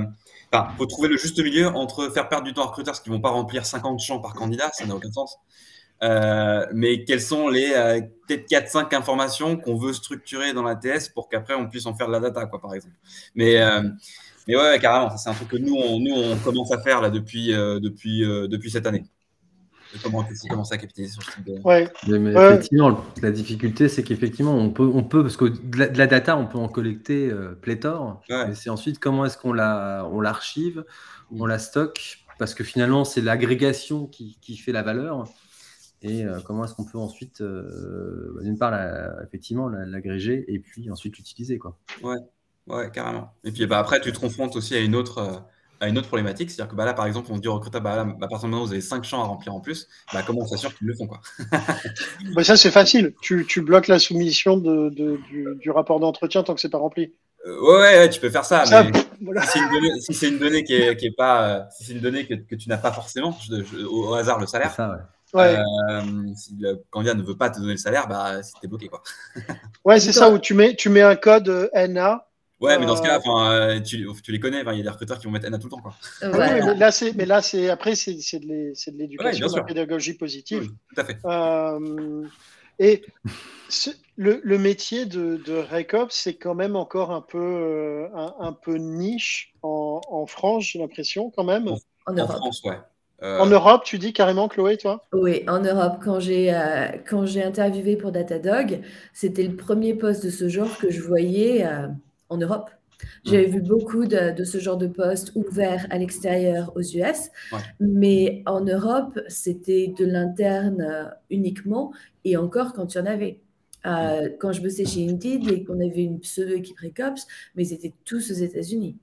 Speaker 4: faut trouver le juste milieu entre faire perdre du temps aux recruteurs parce qu'ils vont pas remplir 50 champs par candidat, ça n'a aucun sens. Euh, mais quelles sont les euh, peut-être 4-5 informations qu'on veut structurer dans la TS pour qu'après on puisse en faire de la data, quoi, par exemple. Mais, mais ouais, carrément, c'est un truc que nous on, nous, on commence à faire là depuis, euh, depuis, depuis cette année. Comment commencer à capitaliser sur ce type de.
Speaker 2: Ouais.
Speaker 3: Mais,
Speaker 2: ouais.
Speaker 3: effectivement, la difficulté, c'est qu'effectivement, on peut, on peut, parce que de la, de la, data, on peut en collecter euh, pléthore.
Speaker 4: Ouais.
Speaker 3: Mais c'est ensuite comment est-ce qu'on la, on l'archive, on la stocke, parce que finalement, c'est l'agrégation qui, qui, fait la valeur. Et euh, comment est-ce qu'on peut ensuite, euh, d'une part, la, effectivement, l'agréger et puis ensuite l'utiliser, quoi.
Speaker 4: Ouais, ouais, carrément. Et puis bah, après, tu te confrontes aussi à une autre euh, à une autre problématique, c'est-à-dire que bah, là, par exemple, on se dit au recruteur, bah, là, à partir de maintenant, vous avez 5 champs à remplir en plus, bah, comment on s'assure qu'ils le font quoi? [LAUGHS]
Speaker 2: Bah, Ça, c'est facile. Tu, tu, bloques la soumission de, de, du, du, rapport d'entretien tant que c'est pas rempli.
Speaker 4: Euh, ouais, ouais, tu peux faire ça,
Speaker 2: ça
Speaker 4: mais [LAUGHS] voilà. si c'est une, une donnée qui est, qui est pas, euh, si c'est une donnée que, que tu n'as pas forcément, je, je, au, hasard le salaire.
Speaker 3: Ça,
Speaker 2: ouais. Ouais.
Speaker 4: Euh, si le candidat ne veut pas te donner le salaire, bah, t'es bloqué quoi.
Speaker 2: ouais, c'est ça où tu mets, tu mets un code euh, NA.
Speaker 4: Ouais, mais dans ce cas, euh... tu, tu, les connais. Il y a des recruteurs qui vont mettre NA tout le temps. Quoi.
Speaker 2: Ouais. Oui, mais là, c'est, mais là, c'est après, c'est, de l'éducation,
Speaker 4: ouais,
Speaker 2: de la pédagogie positive.
Speaker 4: Oui, tout à fait.
Speaker 2: Euh, et ce, le, le, métier de, de RECOP, c'est quand même encore un peu, euh, un, un, peu niche en, en France, j'ai l'impression, quand même.
Speaker 5: En,
Speaker 4: en France, ouais.
Speaker 2: Euh... En Europe, tu dis carrément, Chloé, toi?
Speaker 5: Oui, en Europe. Quand j'ai euh, quand j'ai interviewé pour Datadog, c'était le premier poste de ce genre que je voyais euh, en Europe. J'avais mmh. vu beaucoup de, de, ce genre de postes ouverts à l'extérieur aux US,
Speaker 4: ouais.
Speaker 5: mais en Europe, c'était de l'interne euh, uniquement, et encore quand il y en avait. Euh, quand je bossais chez Indeed et qu'on avait une pseudo-équipe Recops, mais ils étaient tous aux États-Unis.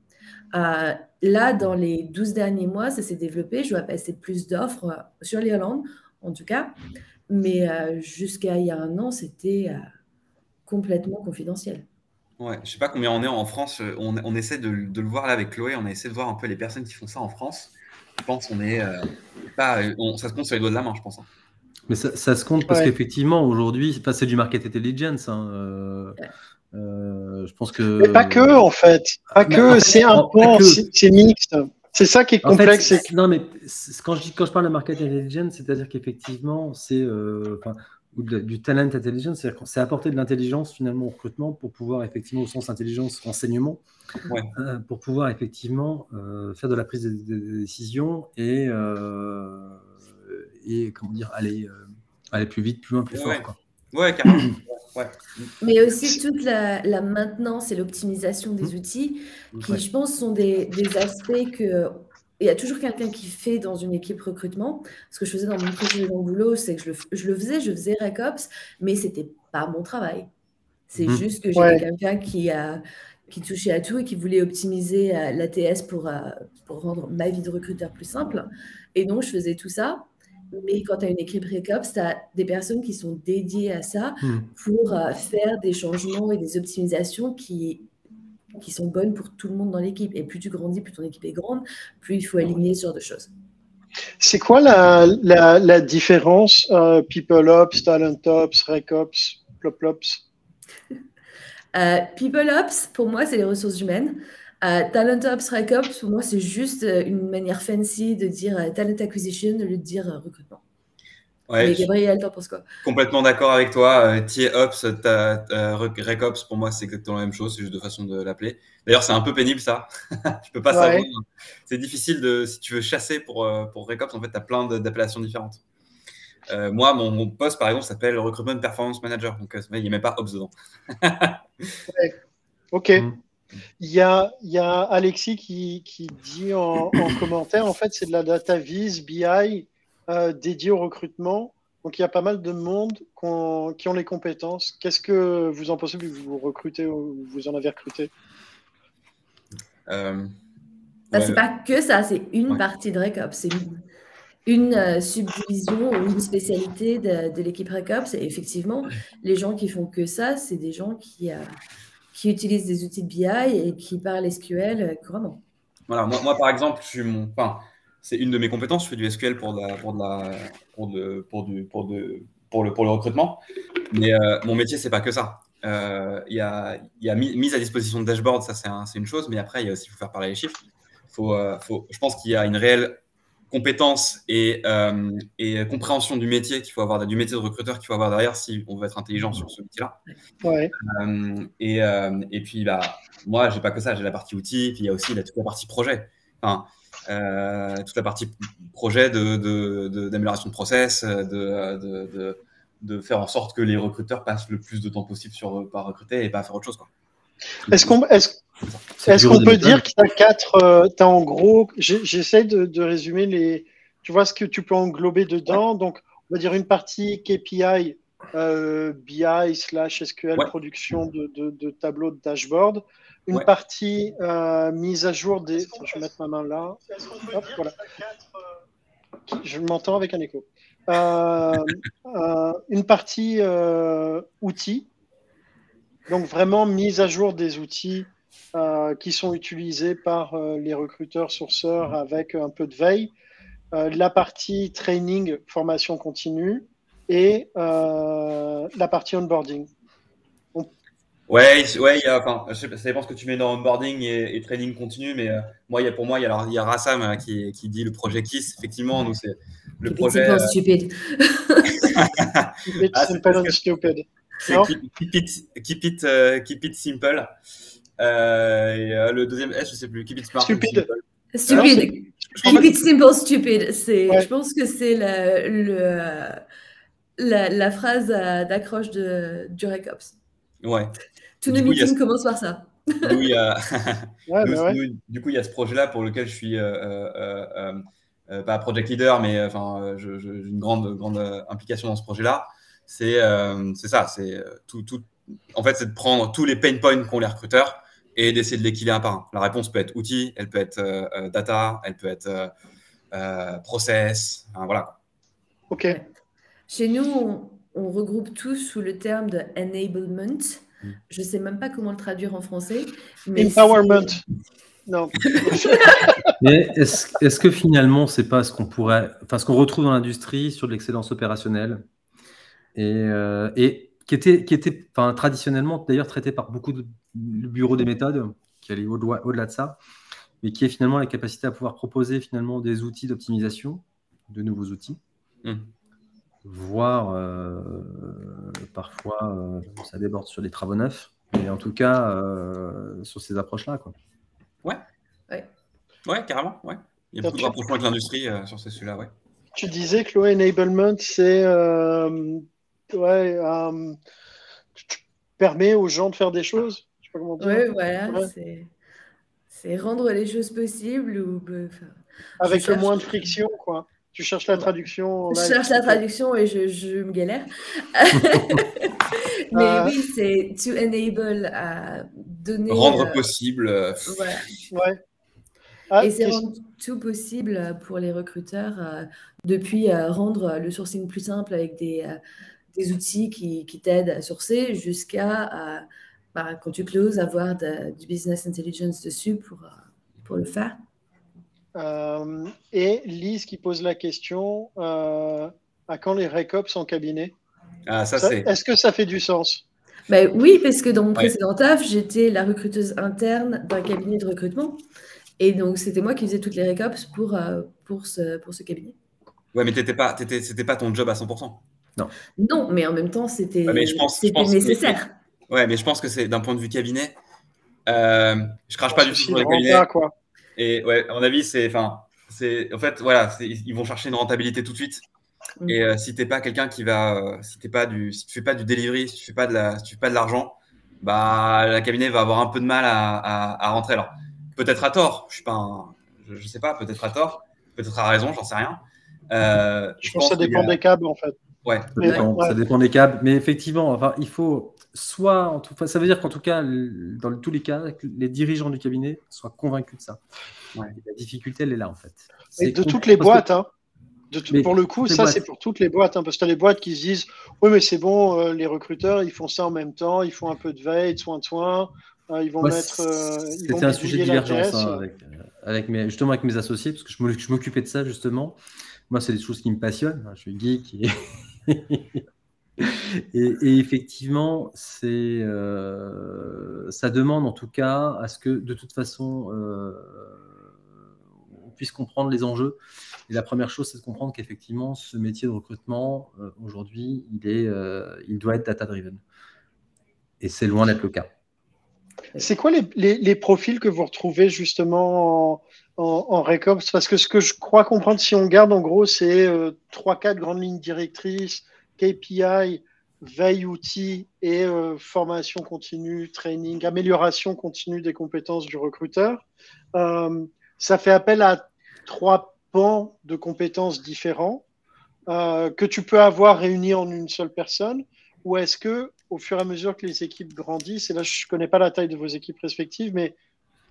Speaker 5: Euh, là, dans les 12 derniers mois, ça s'est développé. Je dois passer plus d'offres sur l'Irlande, en tout cas. Mais euh, jusqu'à il y a un an, c'était complètement confidentiel.
Speaker 4: Ouais, je sais pas combien on est en France. On, on essaie de, de, le voir là avec Chloé. On a essayé de voir un peu les personnes qui font ça en France. Je pense qu'on est pas, on, ça se compte sur les doigts de la main, je pense. Hein.
Speaker 3: Mais ça, ça, se compte parce ouais. qu'effectivement, aujourd'hui, c'est du market intelligence. Hein, euh, euh, je pense que.
Speaker 2: Mais pas que, en fait. Pas que, c'est un pan, c'est mixte. C'est ça qui est complexe.
Speaker 3: En fait, non, mais quand je, dis, quand je parle de market intelligence, c'est-à-dire qu'effectivement, c'est. Euh, ou de, du talent intelligence, c'est-à-dire c'est apporter de l'intelligence finalement au recrutement pour pouvoir effectivement, au sens intelligence, renseignement,
Speaker 4: ouais.
Speaker 3: euh, pour pouvoir effectivement euh, faire de la prise de, de, de décision et, euh, et comment dire, aller, aller plus vite, plus loin, plus
Speaker 4: ouais.
Speaker 3: fort. Quoi.
Speaker 4: Ouais, carrément. Ouais. [COUGHS]
Speaker 5: Mais aussi toute la, la maintenance et l'optimisation des outils, qui ouais. je pense sont des, des aspects que il y a toujours quelqu'un qui fait dans une équipe recrutement. Ce que je faisais dans mon précédent boulot, c'est que je le, je le, faisais, je faisais RecOps, mais c'était pas mon travail. C'est mmh. juste que j'étais ouais. quelqu'un qui a qui touchait à tout et qui voulait optimiser euh, l'ATS pour, euh, pour rendre ma vie de recruteur plus simple. Et donc, je faisais tout ça. Mais quand tu as une équipe RecOps, tu as des personnes qui sont dédiées à ça mmh. pour euh, faire des changements et des optimisations qui qui sont bonnes pour tout le monde dans l'équipe. Et plus tu grandis, plus ton équipe est grande, plus il faut aligner ce genre de choses.
Speaker 2: C'est quoi la, la, la différence euh, People Ops, Talent Ops, Rec Ops, Plop Ops [LAUGHS]
Speaker 5: euh, People Ops, pour moi, c'est les ressources humaines. Euh, talent Ops, Rec Ops, pour moi, c'est juste une manière fancy de dire euh, Talent Acquisition au lieu de dire euh, recrutement.
Speaker 4: Ouais,
Speaker 5: Mais Gabriel, t'en penses quoi?
Speaker 4: Complètement d'accord avec toi. Euh, TIE Ops, euh, Rec Ops, pour moi, c'est exactement la même chose, c'est juste de façon de l'appeler. D'ailleurs, c'est un peu pénible ça. [LAUGHS] tu peux pas ouais. savoir. C'est difficile de, si tu veux chasser pour, euh, pour Rec Ops, en fait, tu as plein d'appellations différentes. Euh, moi, mon, mon, poste, par exemple, s'appelle Recruitment Performance Manager. Donc, il n'y a même pas Ops dedans. [LAUGHS]
Speaker 2: ouais. Ok. Mm. Il y, a, il y a Alexis qui, qui dit en, en commentaire, en fait, c'est de la data vis, BI, euh, dédié au recrutement. Donc il y a pas mal de monde qui ont, qui ont les compétences. Qu'est-ce que vous en pensez vu que vous recrutez ou vous en avez recruté?
Speaker 4: Euh,
Speaker 5: bah, ouais. C'est pas que ça, c'est une ouais. partie de RECOP. C'est une, une euh, subdivision ou une spécialité de, de l'équipe RECOP. Et effectivement, les gens qui font que ça, c'est des gens qui, euh, qui utilisent des outils de BI et qui parlent SQL couramment.
Speaker 4: Voilà, moi, moi, par exemple, je suis mon. Enfin, c'est une de mes compétences. Je fais du SQL pour, de la, pour, de la, pour, de, pour, du, pour, de, pour, le, pour le recrutement. Mais euh, mon métier, c'est pas que ça. Il euh, y, a, y a mise à disposition de dashboard, ça c'est un, une chose. Mais après, il y a aussi faut faire parler les chiffres. Faut, euh, faut, je pense qu'il y a une réelle compétence et, et compréhension du métier qu'il faut avoir, du métier de recruteur qu'il faut avoir derrière si on veut être intelligent sur ce métier-là.
Speaker 2: Ouais.
Speaker 4: et, et puis, bah, moi, j'ai pas que ça. J'ai la partie outils, puis il y a aussi la, toute la partie projet. Enfin, toute la partie projet d'amélioration de, de, de, process, de, de, faire en sorte que les recruteurs passent le plus de temps possible sur, par recruter et pas faire autre chose.
Speaker 2: Est-ce qu'on est -ce, est qu peut dire que tu as quatre, euh, as en gros, j'essaie de, résumer les, tu vois ce que tu peux englober dedans. Ouais. Donc, on va dire une partie KPI, euh, BI slash SQL, ouais. production de, de, de tableaux de dashboard une ouais. partie euh, mise à jour des. Attends, je vais mettre ma main là. Hop, voilà. Je m'entends avec un écho. Euh, euh, une partie outils. Donc vraiment mise à jour des outils qui sont utilisés par les recruteurs sourceurs avec un peu de veille. la partie training, formation continue et la partie onboarding.
Speaker 4: Ouais, ouais, y a, enfin, je sais, ça dépend ce que tu mets dans onboarding et, et training continu, mais euh, moi, y a, pour moi, il y a, alors, y a Rassam euh, qui, qui dit le projet KISS. Effectivement, nous, c'est le projet.
Speaker 5: Euh... stupide. [LAUGHS]
Speaker 2: keep it ah, simple and stupid.
Speaker 4: Keep, keep, it, keep, it, uh, keep it simple. Euh, et, le deuxième S, je sais plus. Keep it smart.
Speaker 2: Stupid.
Speaker 5: Stupid. Alors, keep it simple, stupid. Ouais. Je pense que c'est le, le, la, la phrase d'accroche du RECOPS.
Speaker 4: Ouais.
Speaker 5: Tous nos meetings a... commencent par ça. [LAUGHS] [LAUGHS]
Speaker 4: Ouais, nous, ouais. nous, du coup, il y a ce projet-là pour lequel je suis euh, euh, euh, pas project leader, mais enfin, j'ai une grande, grande implication dans ce projet-là. C'est ça, c'est tout, tout. En fait, c'est de prendre tous les pain points qu'ont les recruteurs et d'essayer de l'équilibrer un par un. La réponse peut être outil, elle peut être euh, data, elle peut être process, voilà.
Speaker 2: Ok.
Speaker 5: Chez nous, on, on regroupe tout sous le terme de enablement. Mm. Je ne sais même pas comment le traduire en français.
Speaker 2: Empowerment. Non. [LAUGHS]
Speaker 3: mais est-ce est que finalement, c'est pas ce qu'on pourrait, enfin, ce qu'on retrouve dans l'industrie sur l'excellence opérationnelle et, euh, et, qui était, qui était enfin, traditionnellement d'ailleurs traité par beaucoup de bureaux des méthodes, qui allait au-delà au de ça, mais qui est finalement la capacité à pouvoir proposer finalement des outils d'optimisation, de nouveaux outils. Mm voire euh, parfois euh, ça déborde sur les travaux neufs, mais en tout cas euh, sur ces approches-là. Quoi.
Speaker 4: Ouais. ouais. Ouais, carrément. Ouais. Il y a beaucoup de rapprochements avec l'industrie sur ces sujets-là. Ouais.
Speaker 2: Tu disais que l'enablement, c'est ouais, tu permets aux gens de faire des choses?
Speaker 5: Je sais pas comment dire. Ouais, voilà. C'est rendre les choses possibles ou
Speaker 2: avec le moins de friction, quoi. Tu cherches la traduction
Speaker 5: Je cherche la traduction et je, je me galère. [LAUGHS] Mais euh, oui, c'est to enable à donner.
Speaker 4: Rendre euh, possible.
Speaker 5: Euh, ouais. Ah, et c'est rendre tout possible pour les recruteurs, depuis rendre le sourcing plus simple avec des, des outils qui, qui t'aident à sourcer jusqu'à, bah, quand tu closes, avoir du business intelligence dessus pour, pour le faire.
Speaker 2: Euh, et Lise qui pose la question euh, à quand les récops en cabinet
Speaker 4: ah, ça.
Speaker 2: Est-ce que ça fait du sens?
Speaker 5: Ben, Oui, parce que dans mon précédent taf, j'étais la recruteuse interne d'un cabinet de recrutement. Et donc, c'était moi qui faisais toutes les récops pour, euh, pour, ce, pour ce cabinet.
Speaker 4: Ouais, mais t'étais pas, t'étais, c'était pas ton job à 100%.
Speaker 5: Non. Non, mais en même temps, c'était, c'était nécessaire.
Speaker 4: ouais, mais je pense que c'est d'un point de vue cabinet. je crache pas du tout sur les cabinets. Quoi. Et ouais, à mon avis, c'est, enfin, c'est, en fait, voilà, ils vont chercher une rentabilité tout de suite. Mm. Et euh, si t'es pas quelqu'un qui va, euh, si t'es pas du, si tu fais pas du delivery, si tu fais pas de la, si tu fais pas de l'argent, bah, la cabinet va avoir un peu de mal à, à, rentrer. Alors, peut-être à tort. Je suis pas, je, sais pas, peut-être à tort, peut-être à raison, j'en sais rien.
Speaker 2: Euh, je, pense que ça dépend des câbles en fait.
Speaker 4: Ouais.
Speaker 3: Ça dépend, des câbles, mais effectivement, enfin, il faut soit, en tout, ça veut dire qu'en tout cas, dans tous les cas, les dirigeants du cabinet soient convaincus de ça. La difficulté, elle est là en fait.
Speaker 2: Et de toutes les boîtes, hein. De pour le coup, ça c'est pour toutes les boîtes, hein, parce que tu as les boîtes qui se disent Oui, mais c'est bon, euh, les recruteurs ils font ça en même temps, ils font un peu de veille, de soins de euh, ils vont mettre. Euh,
Speaker 3: C'était un sujet de divergence hein, avec, mes, justement avec mes associés, parce que je m'occupais de ça justement. Moi, c'est des choses qui me passionnent. Je suis geek et [LAUGHS] et, effectivement, c'est, euh, ça demande en tout cas à ce que de toute façon, euh, on puisse comprendre les enjeux. Et la première chose, c'est de comprendre qu'effectivement, ce métier de recrutement, euh, aujourd'hui, il, est, il doit être data-driven. Et c'est loin d'être le cas.
Speaker 2: C'est quoi les, profils que vous retrouvez justement en, en, Recops Parce que ce que je crois comprendre, si on garde en gros, c'est trois, quatre grandes lignes directrices KPI, veille outils et euh, formation continue, training, amélioration continue des compétences du recruteur. Euh, ça fait appel à trois pans de compétences différents euh, que tu peux avoir réunis en une seule personne. Ou est-ce que, au fur et à mesure que les équipes grandissent, et là je ne connais pas la taille de vos équipes respectives, mais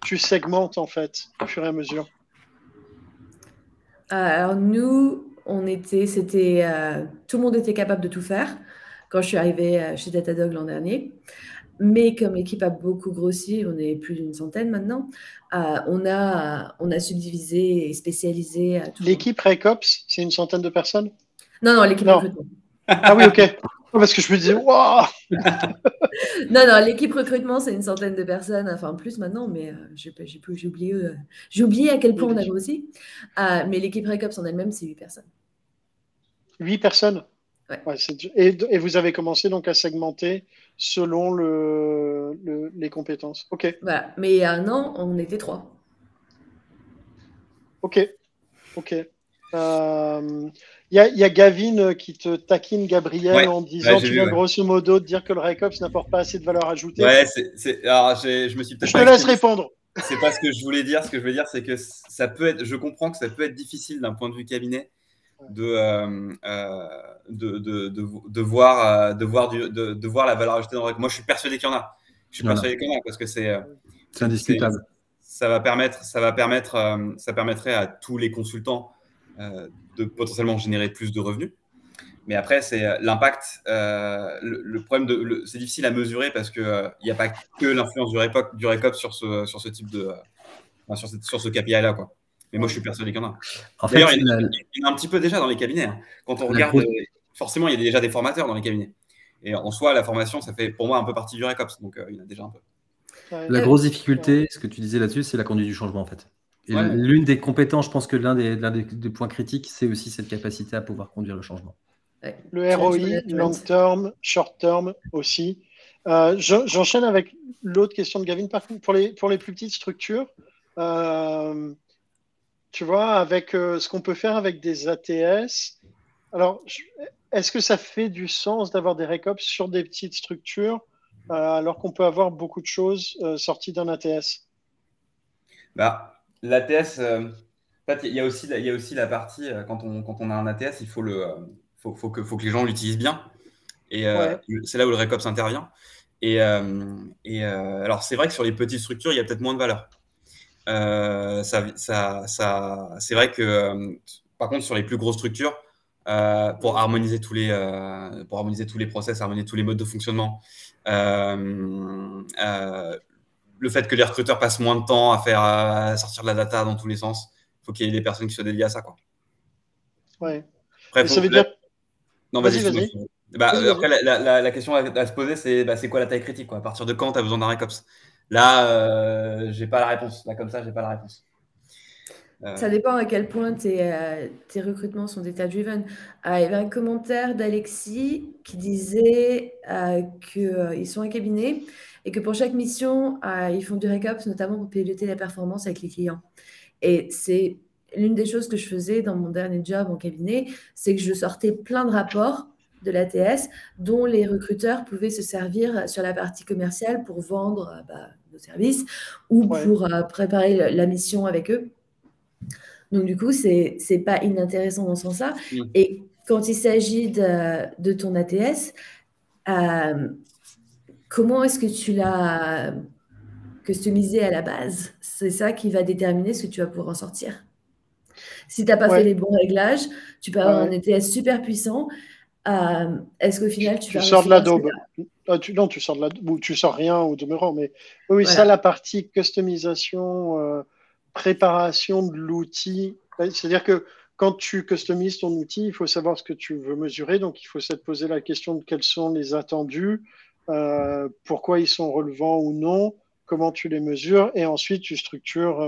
Speaker 2: tu segmentes en fait au fur et à mesure
Speaker 5: Alors nous, on était, c'était, euh, tout le monde était capable de tout faire quand je suis arrivée euh, chez Datadog l'an dernier. Mais comme l'équipe a beaucoup grossi, on est plus d'une centaine maintenant, euh, on, a, on a subdivisé et spécialisé.
Speaker 2: L'équipe RECOPS, c'est une centaine de personnes?
Speaker 5: Non, non, l'équipe recrutement.
Speaker 2: Ah oui, ok. Parce que je me disais, waouh [LAUGHS]
Speaker 5: Non, non, l'équipe recrutement, c'est une centaine de personnes, enfin plus maintenant, mais j'ai, j'ai, oublié, j'ai oublié à quel point on a grossi. mais l'équipe RECOPS en elle-même, c'est 8 personnes.
Speaker 2: Huit personnes? Et, vous avez commencé donc à segmenter selon le, les compétences. OK.
Speaker 5: Mais il y a un an, on était trois.
Speaker 2: OK. OK. Euh, il y, a Gavin qui te taquine, Gabriel, en disant tu viens grosso modo de dire que le RECOPS n'apporte pas assez de valeur ajoutée.
Speaker 4: Ouais, c'est, alors je me suis
Speaker 2: Je te laisse répondre.
Speaker 4: C'est pas ce que je voulais dire. Ce que je veux dire, c'est que ça peut être, je comprends que ça peut être difficile d'un point de vue cabinet de, euh, euh, de, de, de, voir, euh, de, voir du, de, voir la valeur ajoutée dans le Moi, je suis persuadé qu'il y en a. Je suis persuadé qu'il y en a parce que c'est
Speaker 3: C'est indiscutable.
Speaker 4: Ça va permettre, ça va permettre, ça permettrait à tous les consultants de potentiellement générer plus de revenus. Mais après, c'est euh, l'impact. Euh, le, problème de, c'est difficile à mesurer parce que euh, il n'y a pas que l'influence du RECOP, du RECOP sur ce, sur ce type de, sur, sur ce KPI là, quoi. Mais moi, je suis persuadé qu'il y en a. En fait, il, y en a, un petit peu déjà dans les cabinets. Hein. Quand on regarde, forcément, il y a déjà des formateurs dans les cabinets. Et en soi, la formation, ça fait pour moi un peu partie du RECOPS. Donc, il y en a déjà un peu.
Speaker 3: La grosse difficulté, ce que tu disais là-dessus, c'est la conduite du changement, en fait. L'une des compétences, je pense que l'un des, des, des, points critiques, c'est aussi cette capacité à pouvoir conduire le changement.
Speaker 2: Le ROI, long term, short term aussi. Euh, j'enchaîne avec l'autre question de Gavin. pour les, pour les plus petites structures, euh, tu vois, avec euh, ce qu'on peut faire avec des ATS, alors est-ce que ça fait du sens d'avoir des récops sur des petites structures alors qu'on peut avoir beaucoup de choses sorties d'un ATS
Speaker 4: bah, L'ATS, il y, a aussi, il y a aussi la partie, quand on, quand on a un ATS, il faut le faut, faut, que, faut que les gens l'utilisent bien. Et euh, c'est là où le RECOPS intervient. Et, euh, et euh, alors, c'est vrai que sur les petites structures, il y a peut-être moins de valeur. ça, ça, ça c'est vrai que, par contre, sur les plus grosses structures, pour harmoniser tous les, pour harmoniser tous les process, harmoniser tous les modes de fonctionnement, le fait que les recruteurs passent moins de temps à faire à sortir de la data dans tous les sens, il faut qu'il y ait des personnes qui soient dédiées à ça, quoi.
Speaker 2: Ouais. ça veut dire
Speaker 4: non, vas-y, vas-y. Bah, après, la, la, question à, se poser, c'est bah, c'est quoi la taille critique quoi? À partir de quand tu as besoin d'un RECOPS? Là, euh, j'ai pas la réponse. Là, comme ça, j'ai pas la réponse.
Speaker 5: Euh. Ça dépend à quel point tes, euh, tes recrutements sont data-driven. Euh, il y avait un commentaire d'Alexis qui disait qu'ils sont un cabinet et que pour chaque mission, ils font du RECOPS, notamment pour piloter la performance avec les clients. Et c'est l'une des choses que je faisais dans mon dernier job en cabinet, c'est que je sortais plein de rapports de l'ATS dont les recruteurs pouvaient se servir sur la partie commerciale pour vendre euh, bah, nos services ou pour euh, préparer la mission avec eux. Donc, du coup, c'est n'est pas inintéressant dans ce sens-là. Mm. Et quand il s'agit de, de, ton ATS, euh, comment est-ce que tu l'as customisé à la base? C'est ça qui va déterminer ce que tu vas pouvoir en sortir. Si tu n'as pas fait les bons réglages, tu peux avoir un ETS super puissant. Euh, est-ce qu'au final, tu,
Speaker 2: tu sors de la daube ah, tu, Non, tu sors de la ou tu sors rien au demeurant. Mais oui, ça, la partie customisation, euh, préparation de l'outil. C'est-à-dire que quand tu customises ton outil, il faut savoir ce que tu veux mesurer. Donc, il faut se poser la question de quels sont les attendus, euh, pourquoi ils sont relevants ou non, comment tu les mesures, et ensuite tu structures,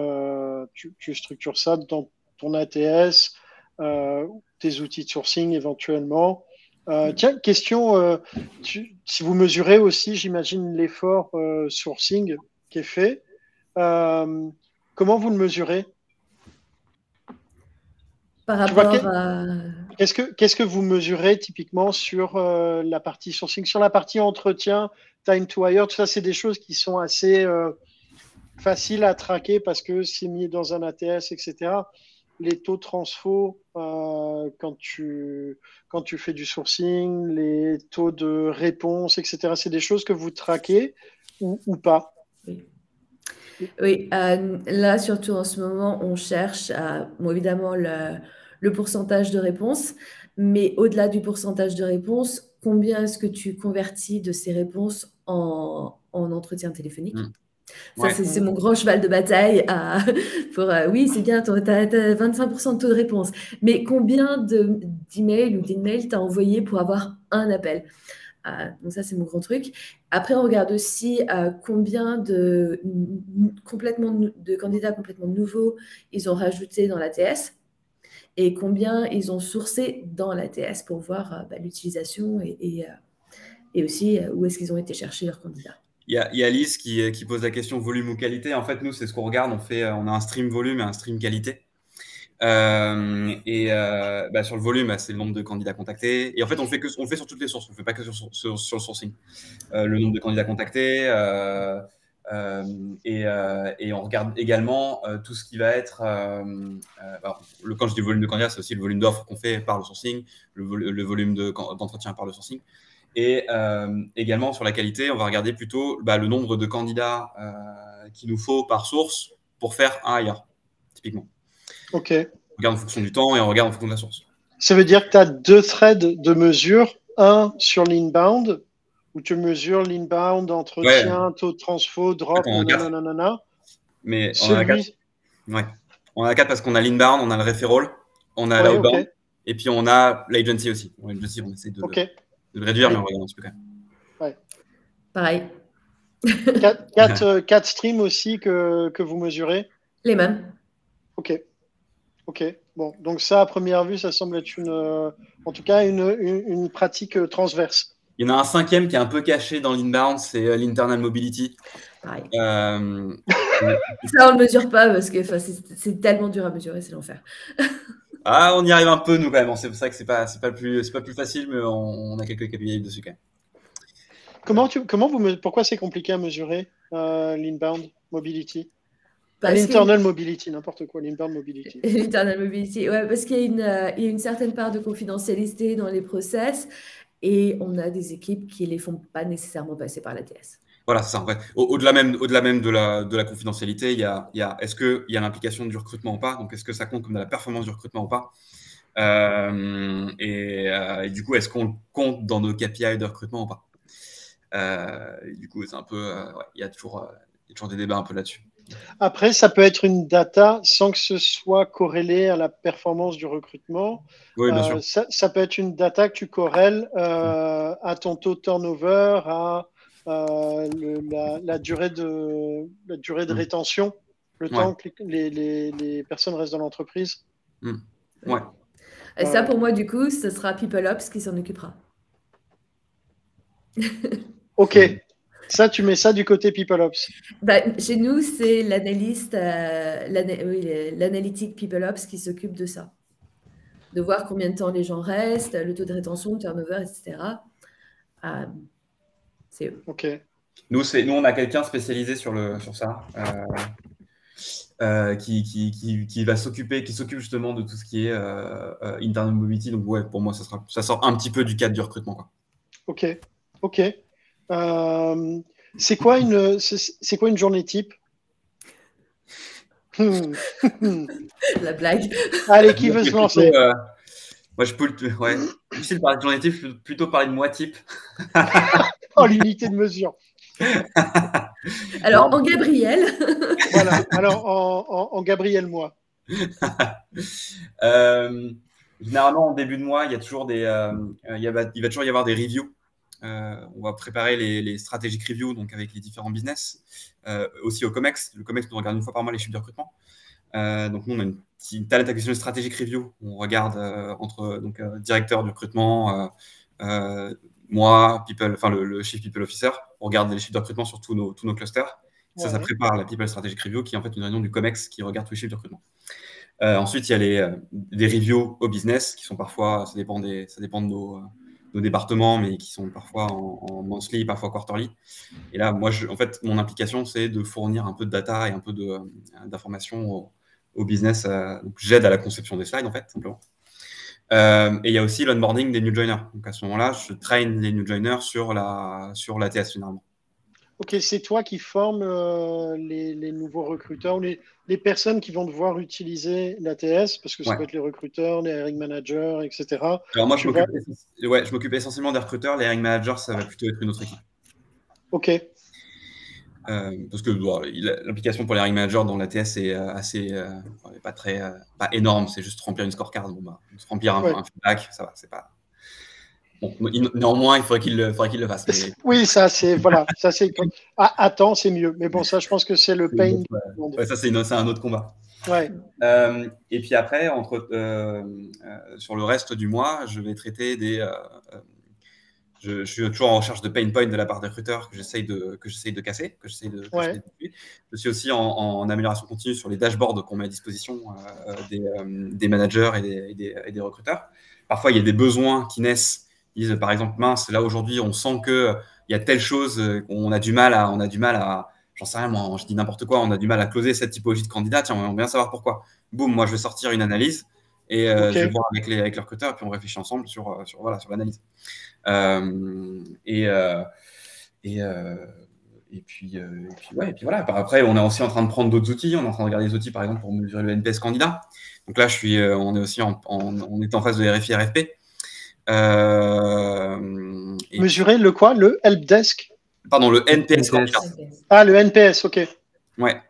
Speaker 2: tu, tu, structures ça dans ton ATS, euh, tes outils de sourcing éventuellement. Euh, tiens, question, euh, si vous mesurez aussi, j'imagine, l'effort sourcing qui est fait, comment vous le mesurez?
Speaker 5: Par rapport à...
Speaker 2: Qu'est-ce que, vous mesurez typiquement sur la partie sourcing? Sur la partie entretien, time to hire, tout ça, c'est des choses qui sont assez faciles à traquer parce que c'est mis dans un ATS, etc les taux transfo euh, quand, tu, quand tu fais du sourcing, les taux de réponse, etc. C'est des choses que vous traquez ou, pas?
Speaker 5: Oui, euh, là, surtout en ce moment, on cherche évidemment le, pourcentage de réponses, mais au-delà du pourcentage de réponses, combien est-ce que tu convertis de ces réponses en, entretien téléphonique? Mmh. Ça, c'est mon grand cheval de bataille. [LAUGHS] pour, euh, oui, c'est bien, tu as, 25% de taux de réponse. Mais combien d'emails ou d'emails tu as envoyé pour avoir un appel? Euh, Donc ça, c'est mon grand truc. Après, on regarde aussi euh, combien de, complètement, de candidats complètement nouveaux ils ont rajouté dans l'ATS et combien ils ont sourcé dans l'ATS pour voir bah, l'utilisation et, et, aussi où est-ce qu'ils ont été chercher leurs candidats.
Speaker 4: Il y, a, Alice qui, pose la question volume ou qualité. En fait, nous, c'est ce qu'on regarde. On, fait, on a un stream volume et un stream qualité. Euh, et euh, bah, sur le volume, c'est le nombre de candidats contactés. Et en fait, on fait, que, on fait sur toutes les sources. On ne fait pas que sur, le sourcing. Euh, le nombre de candidats contactés. Et, et, on regarde également tout ce qui va être. le, quand je dis volume de candidats, c'est aussi le volume d'offres qu'on fait par le sourcing, le, le volume d'entretien par le sourcing. Et euh, également sur la qualité, on va regarder plutôt bah, le nombre de candidats euh, qu'il nous faut par source pour faire un hire, typiquement.
Speaker 2: OK.
Speaker 4: On regarde en fonction du temps et on regarde en fonction de la source.
Speaker 2: Ça veut dire que tu as deux threads de mesure, un sur l'inbound, où tu mesures l'inbound, entretien, taux de transfo, drop, nanana.
Speaker 4: Mais on en a quatre.
Speaker 2: Celui,
Speaker 4: Ouais. On en a quatre parce qu'on a l'inbound, on a le referral, on a
Speaker 2: Ouais,
Speaker 4: l'outbound, et puis on a l'agency aussi. L'agency, on essaie de,
Speaker 2: OK.
Speaker 4: de le réduire, mais on regarde un petit peu quand même.
Speaker 5: Pareil, [LAUGHS]
Speaker 2: Quatre, quatre, [LAUGHS] euh, quatre streams aussi que, que vous mesurez?
Speaker 5: les mêmes.
Speaker 2: Ok. Ok. Bon, donc ça, à première vue, ça semble être une, euh, en tout cas, une, une, une pratique euh, transverse.
Speaker 4: Il y en a un cinquième qui est un peu caché dans l'inbound, c'est euh, l'internal mobility.
Speaker 5: Pareil.
Speaker 4: Euh,
Speaker 5: Ça, on ne le mesure pas parce que c'est tellement dur à mesurer, c'est l'enfer. [LAUGHS]
Speaker 4: ah, on y arrive un peu, nous, quand même. C'est pour ça que c'est pas, c'est pas, le plus, c'est pas le plus facile, mais on, on a quelques KPI dessus, quand même.
Speaker 2: Comment, tu, comment vous, pourquoi c'est compliqué à mesurer euh, l'inbound mobility?
Speaker 5: Que-
Speaker 2: L'internal mobility, n'importe quoi, l'inbound mobility. [LAUGHS]
Speaker 5: L'internal mobility, ouais, parce qu'il y, a une, euh, il y a une certaine part de confidentialité dans les process et on a des équipes qui ne les font pas nécessairement passer par la TS.
Speaker 4: Voilà, c'est ça. En fait. Au- Au-delà même, au-delà même de, la, de la confidentialité, il y a, y a est-ce qu'il y a l'implication du recrutement ou pas? Donc, est-ce que ça compte comme de la performance du recrutement ou pas? Euh, et, euh, et du coup, est-ce qu'on compte dans nos KPI de recrutement ou pas? Euh, Du coup, c'est un peu. il, y y a toujours des débats un peu là-dessus.
Speaker 2: Après, ça peut être une data sans que ce soit corrélé à la performance du recrutement.
Speaker 4: Oui, bien
Speaker 2: Euh,
Speaker 4: sûr.
Speaker 2: ça, ça peut être une data que tu corrèles euh, à ton taux de turnover, à euh, le- la, la durée de, la durée de
Speaker 4: Mm.
Speaker 2: rétention, le
Speaker 4: Ouais.
Speaker 2: temps que les, les- les personnes restent dans l'entreprise.
Speaker 4: Ouais.
Speaker 5: Et ça, pour moi, du coup, ce sera PeopleOps qui s'en occupera.
Speaker 2: Ok,
Speaker 4: Mm.
Speaker 2: Ça, tu mets ça du côté PeopleOps.
Speaker 5: Bah, chez nous, c'est l'analyste, euh, l'ana- oui, le- l'analytique PeopleOps qui s'occupe de ça. De voir combien de temps les gens restent, le taux de rétention, le turnover, etc. Euh, c'est eux.
Speaker 2: Ok.
Speaker 4: Nous, c'est, nous, on a quelqu'un spécialisé sur, le, sur ça, euh, euh, qui, qui, qui, qui va s'occuper, qui s'occupe justement de tout ce qui est euh, euh, internal mobility. Donc, ouais, pour moi, ça, sera, ça sort un petit peu du cadre du recrutement. Quoi.
Speaker 2: Ok, ok. Euh, c'est quoi une c'est quoi une journée type? Hmm. [LAUGHS]
Speaker 5: La blague.
Speaker 2: Allez, qui veut se
Speaker 4: Plutôt,
Speaker 2: lancer?
Speaker 4: euh, Moi, je peux le. Ouais, difficile de parler de journée type, je peux plutôt parler de mois type. [LAUGHS]
Speaker 2: Oh, l'unité de mesure. [LAUGHS]
Speaker 5: Alors,
Speaker 4: Non.
Speaker 5: en Gabriel,
Speaker 2: Voilà. Alors, en, en, en Gabriel, moi.
Speaker 4: Euh, généralement, en début de mois, il y a toujours des, euh, il, y a- il va toujours y avoir des reviews. Euh, on va préparer les, les strategic reviews donc avec les différents business, euh, aussi au Comex. Le Comex nous regarde une fois par mois les chiffres de recrutement. Euh, donc nous, on a une, petite talent acquisition strategic review. On regarde euh, entre donc directeur du recrutement, moi, people, enfin le, le chief people officer. On regarde les chiffres de recrutement sur tous nos, tous nos clusters. Ça, ça prépare la People Strategic Review, qui est en fait une réunion du COMEX qui regarde tous les chiffres de recrutement. Ensuite, il y a les, des reviews au business, qui sont parfois, ça dépend, des, ça dépend de nos, départements, mais qui sont parfois en, monthly, parfois quarterly. Et là, moi, je, en fait, mon implication, c'est de fournir un peu de data et un peu euh, d'informations au, business. euh, j'aide à la conception des slides, en fait, simplement. Euh, et il y a aussi l'onboarding des new joiners. Donc, à ce moment-là, je train les new joiners sur la, sur l'ATS, généralement.
Speaker 2: Ok, c'est toi qui formes euh, les, les nouveaux recruteurs ou les, les personnes qui vont devoir utiliser l'ATS, parce que ça
Speaker 4: Ouais.
Speaker 2: peut être les recruteurs, les hiring managers, etc.
Speaker 4: Alors moi, je m'occupe, ouais, je m'occupe essentiellement des recruteurs. Les hiring managers, ça va plutôt être une autre équipe.
Speaker 2: Ok,
Speaker 4: Euh, parce que bon, l'implication pour les hiring managers dans l'ATS est euh, assez, euh, pas très, pas énorme. C'est juste remplir une scorecard. Bon, bah, remplir un,
Speaker 2: Ouais.
Speaker 4: un feedback, ça va. C'est pas. Bon, néanmoins, il faudrait qu'il le, fasse. mais-
Speaker 2: oui, ça c'est voilà, ça c'est ah, attends, c'est mieux. Mais bon, ça, je pense que c'est le pain.
Speaker 4: Ouais, ça, c'est un autre combat.
Speaker 2: Ouais,
Speaker 4: Euh, et puis après, entre, euh, euh, sur le reste du mois, je vais traiter des. je, je suis toujours en recherche de pain points de la part des recruteurs que j'essaye de, que j'essaye de casser, que j'essaye de.
Speaker 2: Ouais.
Speaker 4: de- Je suis aussi en, en amélioration continue sur les dashboards qu'on met à disposition des, des managers et des, et des- et des recruteurs. Parfois, il y a des besoins qui naissent. Ils disent, par exemple, mince, là aujourd'hui, on sent que il y a telle chose euh, qu'on a du mal à, on a du mal à, j'en sais rien, moi, je dis n'importe quoi, on a du mal à closer cette typologie de candidat, tiens, on aimerait bien savoir pourquoi. Boum, moi, je vais sortir une analyse et euh, je vais voir avec les, avec les recruteurs puis on réfléchit ensemble sur, euh, sur, voilà, sur l'analyse. Euh, et, euh, et, euh, et puis, et puis, ouais, et puis voilà. Après, on est aussi en train de prendre d'autres outils. On est en train de regarder des outils, par exemple, pour mesurer le NPS candidat. Donc là, je suis, on est aussi en, on est en phase de RFI RFP.
Speaker 2: Mesurer le quoi? Le helpdesk?
Speaker 4: Pardon, le NPS.
Speaker 2: Ah, le NPS, ok.
Speaker 4: Ouais.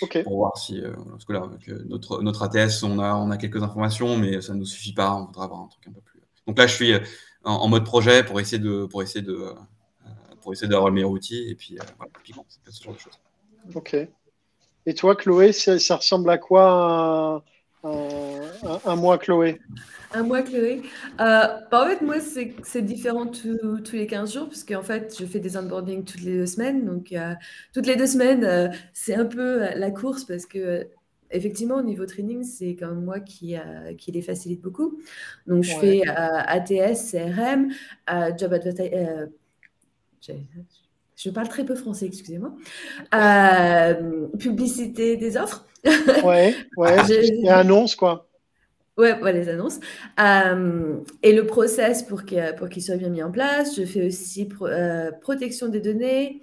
Speaker 2: Ok.
Speaker 4: Pour voir si, parce que là, avec notre, notre ATS, on a, on a quelques informations, mais ça ne nous suffit pas. On voudrait avoir un truc un peu plus. Donc là, je suis en, en mode projet pour essayer de, pour essayer de, pour essayer d'avoir le meilleur outil. Et puis, voilà, typiquement, c'est ce genre de choses.
Speaker 2: Ok. Et toi, Chloé, ça, ça ressemble à quoi un, mois, Chloé
Speaker 5: Un mois, Chloé. Euh, bah, en fait, moi, c'est différent tous, tous les 15 jours, parce qu'en fait, je fais des onboarding toutes les deux semaines. Donc, euh, toutes les deux semaines, euh, c'est un peu la course, parce que effectivement, au niveau training, c'est quand même moi qui, qui les facilite beaucoup. Donc, je
Speaker 2: Ouais.
Speaker 5: fais ATS, CRM, Job Advertising. Je parle très peu français, excusez-moi. Euh, publicité des offres.
Speaker 2: Ouais, ouais. [LAUGHS] Et annonce, quoi.
Speaker 5: Ouais, ouais, les annonces. Euh, et le process pour qu'il pour soit bien mis en place. Je fais aussi pro- euh, protection des données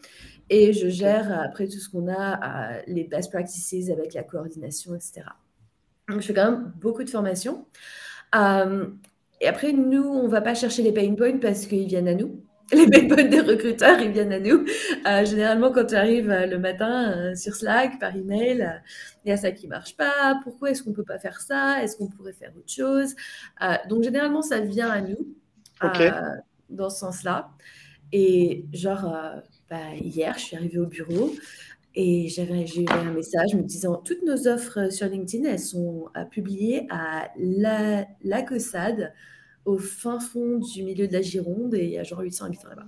Speaker 5: et je gère après tout ce qu'on a, les best practices avec la coordination, etc. Donc, je fais quand même beaucoup de formations. Et après, nous, on ne va pas chercher les pain points parce qu'ils viennent à nous. [LAUGHS] Les points des recruteurs, ils viennent à nous. Euh, généralement, quand tu arrives euh, le matin euh, sur Slack, par email, il y a ça qui marche pas. Pourquoi est-ce qu'on peut pas faire ça? Est-ce qu'on pourrait faire autre chose? Donc, généralement, ça vient à nous dans ce sens-là. Et genre, bah, hier, je suis arrivée au bureau et j'avais j'ai eu un message me disant toutes nos offres sur LinkedIn, elles sont publiées à la, la COSAD, au fin fond du milieu de la Gironde, et il y a genre 800 habitants là-bas.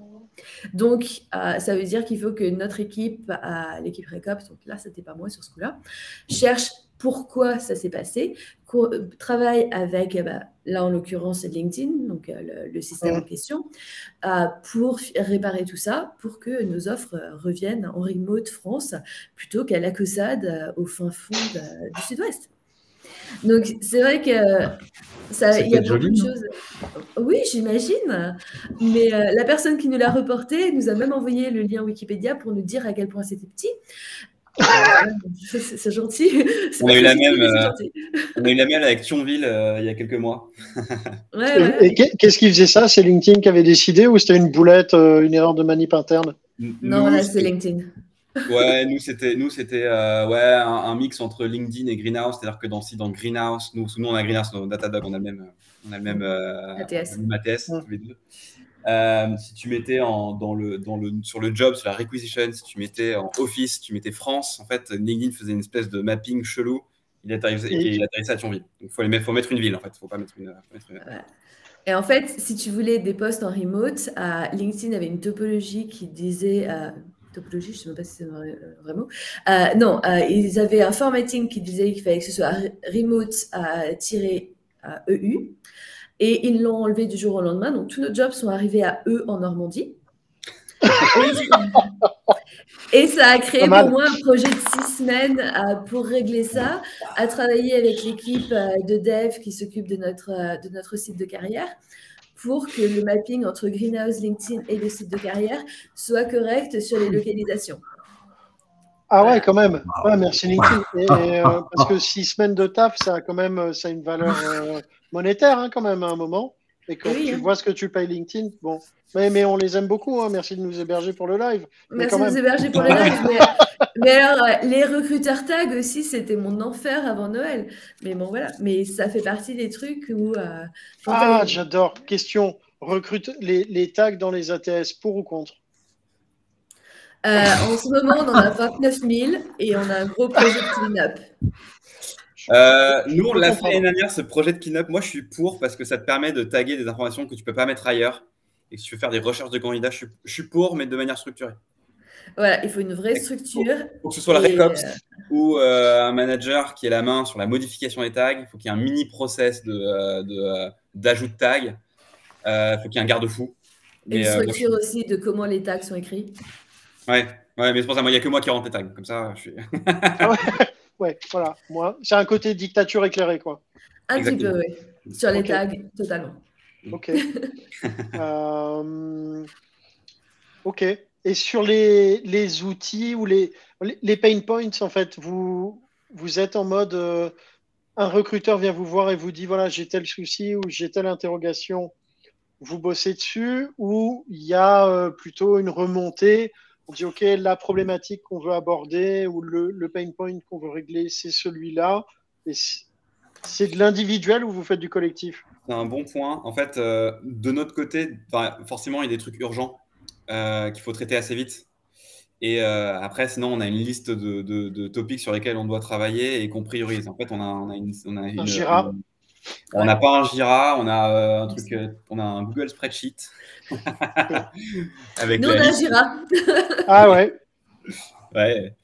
Speaker 5: Donc, euh, ça veut dire qu'il faut que notre équipe, euh, l'équipe Recops, donc là, c'était pas moi sur ce coup-là, cherche pourquoi ça s'est passé, euh, travaille avec, bah, là en l'occurrence, LinkedIn, donc euh, le, le système en question, euh, pour réparer tout ça, pour que nos offres euh, reviennent en remote France plutôt qu'à la COSAD euh, au fin fond du sud-ouest. Donc, c'est vrai que ça,
Speaker 3: C'est
Speaker 5: il y a beaucoup
Speaker 3: joli,
Speaker 5: de choses. Oui, j'imagine. Mais euh, la personne qui nous l'a reporté nous a même envoyé le lien Wikipédia pour nous dire à quel point c'était petit. Euh, c'est gentil.
Speaker 4: On a eu la même, euh,
Speaker 5: gentil.
Speaker 4: On a eu la même avec Thionville euh, il y a quelques mois.
Speaker 5: Ouais,
Speaker 2: Et,
Speaker 5: ouais.
Speaker 2: et qu'est- qu'est-ce qui faisait ça? C'est LinkedIn qui avait décidé ou c'était une boulette, euh, une erreur de manip interne?
Speaker 4: N-
Speaker 5: Non,
Speaker 4: nous,
Speaker 5: là, c'est
Speaker 4: c'était-
Speaker 5: LinkedIn.
Speaker 4: Ouais, nous c'était nous c'était euh, ouais un, un mix entre LinkedIn et Greenhouse, c'est-à-dire que dans si dans Greenhouse, nous, nous on a Greenhouse, dans Datadog, on a le même on a le même euh,
Speaker 5: ATS.
Speaker 4: on a le même ATS,
Speaker 2: Ouais.
Speaker 4: tous les deux. Euh, si tu mettais en, dans le, dans le, sur le job, sur la requisition, si tu mettais en Office, tu mettais France, en fait, LinkedIn faisait une espèce de mapping chelou. Il atterrissait,
Speaker 2: Et-
Speaker 4: il atterrissait à Thionville. Donc, il faut, mettre- faut mettre une ville, en fait. Il faut pas mettre une. faut mettre une-
Speaker 5: Et en fait, si tu voulais des postes en remote, euh, LinkedIn avait une topologie qui disait. euh, topologie, je ne sais même pas si c'est un vrai, euh. Euh, non, euh, ils avaient un formatting qui disait qu'il fallait que ce soit re- remote-EU. et ils l'ont enlevé du jour au lendemain. Donc, tous nos jobs sont arrivés à eux en Normandie. Et, ça a créé pour moi un projet de six semaines euh, pour régler ça, à travailler avec l'équipe euh, de dev qui s'occupe de notre, euh, de notre site de carrière pour que le mapping entre Greenhouse, LinkedIn et le site de carrière soit correct sur les localisations.
Speaker 2: Ah ouais, quand même. Ouais, merci LinkedIn. Et, et, euh, [LAUGHS] parce que six semaines de taf, ça a quand même euh, ça a une valeur euh, monétaire hein, quand même à un moment. Et quand
Speaker 5: Oui,
Speaker 2: tu
Speaker 5: hein.
Speaker 2: vois ce que tu payes LinkedIn, bon. Mais, mais on les aime beaucoup. hein. Merci de nous héberger pour le live.
Speaker 5: Merci de nous héberger pour le live. Mais, mais alors, euh, les recruteurs tag aussi, c'était mon enfer avant Noël. Mais bon, voilà. Mais ça fait partie des trucs où. euh,
Speaker 2: Ah, j'adore. Question. Recrute les, les tags dans les ATS, pour ou contre?
Speaker 5: Euh, en ce moment, on en a 29 000 et on a un gros projet de clean-up.
Speaker 4: Euh, nous, on l'a fait l'année dernière, ce projet de cleanup. Moi, je suis pour parce que ça te permet de taguer des informations que tu peux pas mettre ailleurs. Et que si tu veux faire des recherches de candidats, je suis, je suis pour, mais de manière structurée.
Speaker 5: Voilà, il faut une vraie structure.
Speaker 4: Il faut que ce soit la
Speaker 5: Et,
Speaker 4: RECOPS
Speaker 5: euh,
Speaker 4: ou euh, un manager qui ait la main sur la modification des tags. Il faut qu'il y ait un mini process de, euh, de, d'ajout de tags. Euh, Il faut qu'il y ait un garde-fou.
Speaker 5: Une
Speaker 4: Mais, euh, moi, je
Speaker 5: structure aussi de comment les tags sont écrits.
Speaker 4: ouais, ouais, mais c'est pour ça, moi, il n'y a que moi qui rentre les tags. Comme ça, je suis.
Speaker 2: Ouais, [LAUGHS] voilà. Moi, c'est un côté dictature éclairée, quoi.
Speaker 5: Un petit peu, oui. Sur les tags, totalement.
Speaker 2: Ok. [LAUGHS] Euh, ok. Et, et sur les, les outils ou les, les pain points, en fait, vous, vous êtes en mode euh, un recruteur vient vous voir et vous dit voilà, j'ai tel souci ou j'ai telle interrogation, vous bossez dessus, ou il y a euh, plutôt une remontée. On dit ok, la problématique qu'on veut aborder ou le, le pain point qu'on veut régler, c'est celui-là. Et c'est de l'individuel ou vous faites du collectif?
Speaker 4: C'est un bon point. En fait, euh, de notre côté, forcément, il y a des trucs urgents qu'il faut traiter assez vite. Et euh, après, sinon, on a une liste de, de, topics sur lesquels on doit travailler et qu'on priorise. En fait, on a, on a une, on a
Speaker 2: un Jira.
Speaker 4: On n'a pas un Jira, on a euh, un truc, euh, on a un Google Spreadsheet. [LAUGHS]
Speaker 5: avec nous, on a un Jira.
Speaker 2: ah ouais.
Speaker 4: Ouais.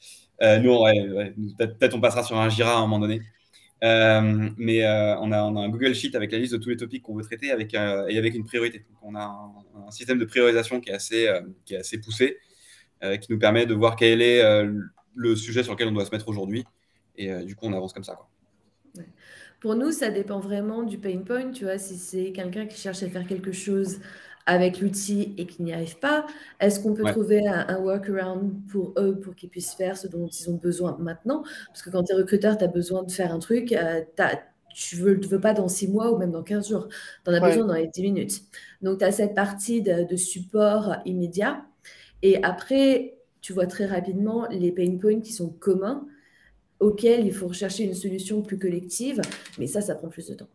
Speaker 4: nous, ouais, peut-être on passera sur un Jira à un moment donné. mais on, a, on, a, un Google Sheet avec la liste de tous les topics qu'on veut traiter avec, et avec une priorité. Donc, on a un, un, système de priorisation qui est assez, qui est assez poussé. Euh, qui nous permet de voir quel est euh, le sujet sur lequel on doit se mettre aujourd'hui. Et euh, du coup, on avance comme ça. Quoi.
Speaker 5: Pour nous, ça dépend vraiment du pain point. Tu vois, si c'est quelqu'un qui cherche à faire quelque chose avec l'outil et qui n'y arrive pas, est-ce qu'on peut trouver un, workaround pour eux pour qu'ils puissent faire ce dont ils ont besoin maintenant? Parce que quand tu es recruteur, tu as besoin de faire un truc, tu ne veux, veux, pas dans six mois ou même dans 15 jours. Tu en as besoin dans les 10 minutes. Donc, tu as cette partie de, de support immédiat et après, tu vois très rapidement les pain points qui sont communs, auxquels il faut rechercher une solution plus collective, mais ça, ça prend plus de temps.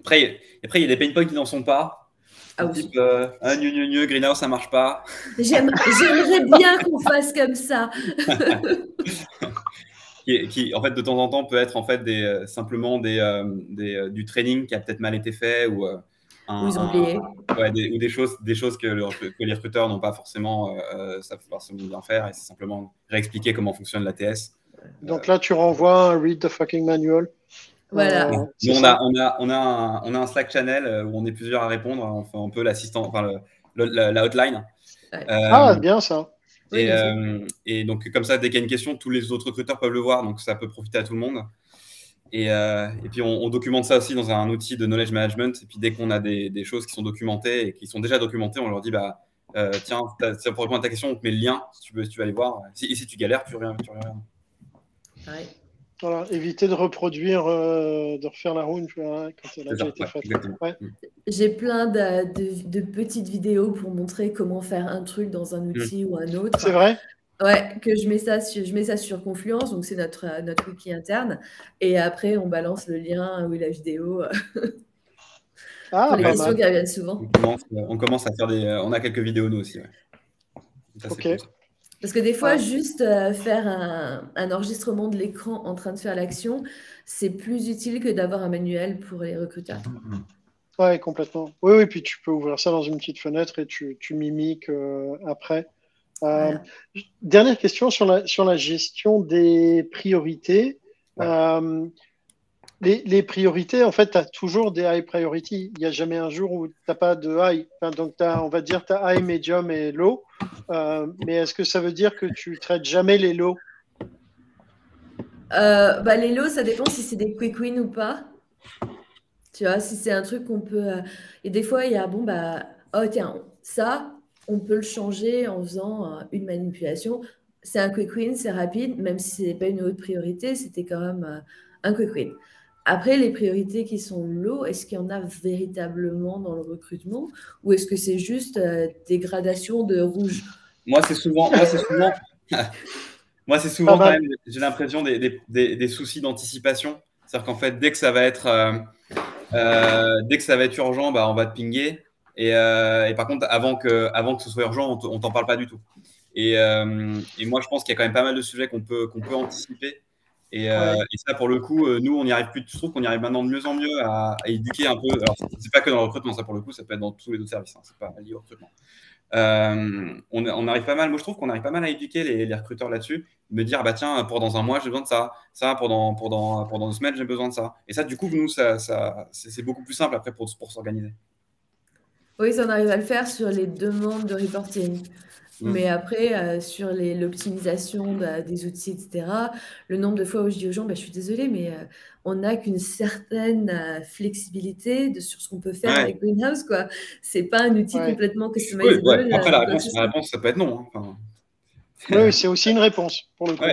Speaker 4: Après, après il y a des pain points qui n'en sont pas. Ah oui. Type, euh, ah, Greenhouse, ça marche pas.
Speaker 5: J'aimerais bien qu'on fasse comme ça. [LAUGHS]
Speaker 4: qui, en fait, de temps en temps, peut être en fait des, euh, simplement des, euh, des euh, du training qui a peut-être mal été fait ou ou des, choses, des choses que, les recruteurs n'ont pas forcément, ça forcément bien faire, et c'est simplement réexpliquer comment fonctionne l'ATS.
Speaker 2: Donc là, tu renvoies un read the fucking manual.
Speaker 5: Voilà.
Speaker 4: Euh, on, a, on, a, on, a un, on a un Slack channel euh, où on est plusieurs à répondre. On fait un peu l'assistant, enfin, le, la, hotline.
Speaker 2: ah, bien ça.
Speaker 4: Et, et, donc, comme ça, dès qu'il y a une question, tous les autres recruteurs peuvent le voir. Donc, ça peut profiter à tout le monde. Euh, et, puis on, documente ça aussi dans un outil de knowledge management. Et puis dès qu'on a des, choses qui sont documentées et qui sont déjà documentées, on leur dit bah, euh, tiens, pour répondre à ta question, on te met le lien si tu veux, tu vas aller voir. et si tu galères, tu reviens. Tu
Speaker 2: reviens. Voilà, éviter de reproduire, euh, de refaire la roue quand elle a déjà été faite. Mm.
Speaker 5: J'ai plein de, petites vidéos pour montrer comment faire un truc dans un mm. outil ou un autre.
Speaker 2: C'est vrai?
Speaker 5: Ouais, que je mets ça sur, je mets ça sur Confluence, donc c'est notre, euh, notre wiki interne. Et après, on balance le lien ou la vidéo.
Speaker 2: Ah,
Speaker 5: pour les questions qui reviennent souvent.
Speaker 4: On commence, à faire des. Euh, on a quelques vidéos nous aussi.
Speaker 2: ok.
Speaker 5: Parce que des fois, juste euh, faire un, un, enregistrement de l'écran en train de faire l'action, c'est plus utile que d'avoir un manuel pour les recruteurs.
Speaker 2: Ouais, complètement. Oui, oui, puis tu peux ouvrir ça dans une petite fenêtre et tu, tu mimiques après. Euh, dernière question sur la, sur la gestion des priorités. Euh, les, priorités, en fait, tu as toujours des high priority. Il n'y a jamais un jour où tu n'as pas de high. donc, on va dire tu as high, medium et low. Euh, mais est-ce que ça veut dire que tu traites jamais les low
Speaker 5: bah, Les low, ça dépend si c'est des quick wins ou pas. Tu vois, si c'est un truc qu'on peut. Et des fois, il y a, bon, bah, oh tiens, ça, on peut le changer en faisant euh, une manipulation. C'est un quick win, c'est rapide, même si ce n'est pas une haute priorité, c'était quand même euh, un quick win. Après, les priorités qui sont low, est-ce qu'il y en a véritablement dans le recrutement ou est-ce que c'est juste euh, des gradations de rouge?
Speaker 4: Moi, c'est souvent, moi, c'est souvent, [LAUGHS] moi, c'est souvent quand même, j'ai l'impression des, soucis d'anticipation. C'est-à-dire qu'en fait, dès que ça va être, dès que ça va être urgent, bah, on va te pinguer. Euh, et, par contre, avant que, avant que ce soit urgent, on t'en parle pas du tout. Et, euh, et moi, je pense qu'il y a quand même pas mal de sujets qu'on peut, qu'on peut anticiper. Et, euh, et, ça, pour le coup, nous, on y arrive plus. Je trouve qu'on y arrive maintenant de mieux en mieux à, éduquer un peu. Alors, c'est pas que dans le recrutement, ça pour le coup, ça peut être dans tous les autres services. Hein, c'est pas lié au recrutement. on, on, arrive pas mal. Moi, je trouve qu'on arrive pas mal à éduquer les, les recruteurs là-dessus, me dire bah tiens, pour dans un mois, j'ai besoin de ça. Ça, pendant pendant pendant deux semaines, j'ai besoin de ça. Et ça, du coup, nous, ça, ça c'est beaucoup plus simple après pour, pour s'organiser.
Speaker 5: Oui, on arrive à le faire sur les demandes de reporting. Mm. Mais après, euh, sur l'optimisation des outils, etc., le nombre de fois où je dis aux gens, bah, je suis désolée, mais euh, on n'a qu'une certaine euh, flexibilité de, sur ce qu'on peut faire avec Greenhouse. Ce n'est pas un outil complètement customizable.
Speaker 4: Oui, Après, la réponse, la réponse, ça peut être non. Hein.
Speaker 2: Oui, c'est aussi une réponse, pour le coup.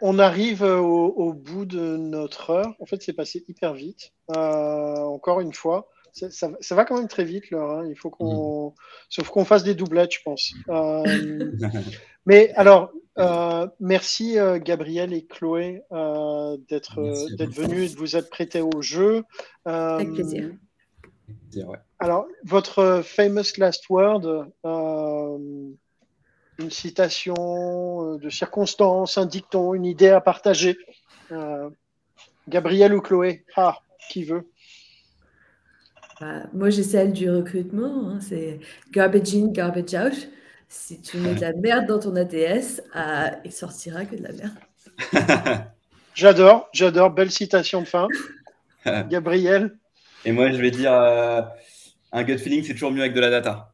Speaker 2: on, arrive au, bout de notre heure. En fait, c'est passé hyper vite. encore une fois ça, va quand même très vite, là. Hein. Il faut qu'on. Mm. Sauf qu'on fasse des doublettes, je pense. [LAUGHS] Euh, mais alors, euh, merci euh, Gabriel et Chloé d'être venus et de vous être prêtés au jeu.
Speaker 5: Avec plaisir.
Speaker 2: Alors, votre famous last word, une citation de circonstance, un dicton, une idée à partager. Gabriel ou Chloé Ah, qui veut?
Speaker 5: Bah, moi, j'ai celle du recrutement. Hein, c'est garbage in, garbage out. Si tu mets de la merde dans ton ATS, ah, il sortira que de la merde. [LAUGHS]
Speaker 2: j'adore, j'adore. Belle citation de fin. [LAUGHS] Gabriel.
Speaker 4: Et moi, je vais dire euh, un gut feeling, c'est toujours mieux avec de la data.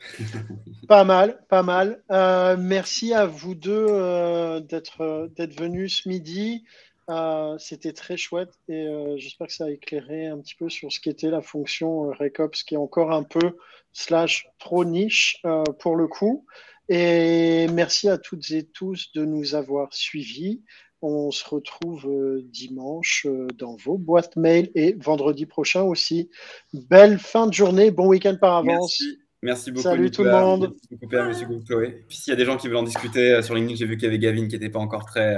Speaker 4: [LAUGHS]
Speaker 2: pas mal, pas mal. Euh, merci à vous deux euh, d'être venus ce midi. Euh, c'était très chouette et euh, j'espère que ça a éclairé un petit peu sur ce qu'était la fonction euh, Recops qui est encore un peu slash trop niche pour le coup. Et merci à toutes et tous de nous avoir suivis. On se retrouve dimanche dans vos boîtes mail et vendredi prochain aussi. Belle fin de journée, bon week-end par avance.
Speaker 4: Merci. beaucoup.
Speaker 2: Salut tout le monde.
Speaker 4: Merci beaucoup, Chloé. Puis s'il y a des gens qui veulent en discuter sur LinkedIn, j'ai vu qu'il y avait Gavin qui n'était pas encore très,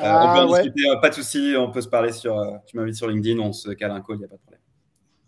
Speaker 4: euh, on peut ah, en discuter, pas de souci, on peut se parler sur. Euh, tu m'invites sur LinkedIn, on se cale un call, il n'y a pas de problème.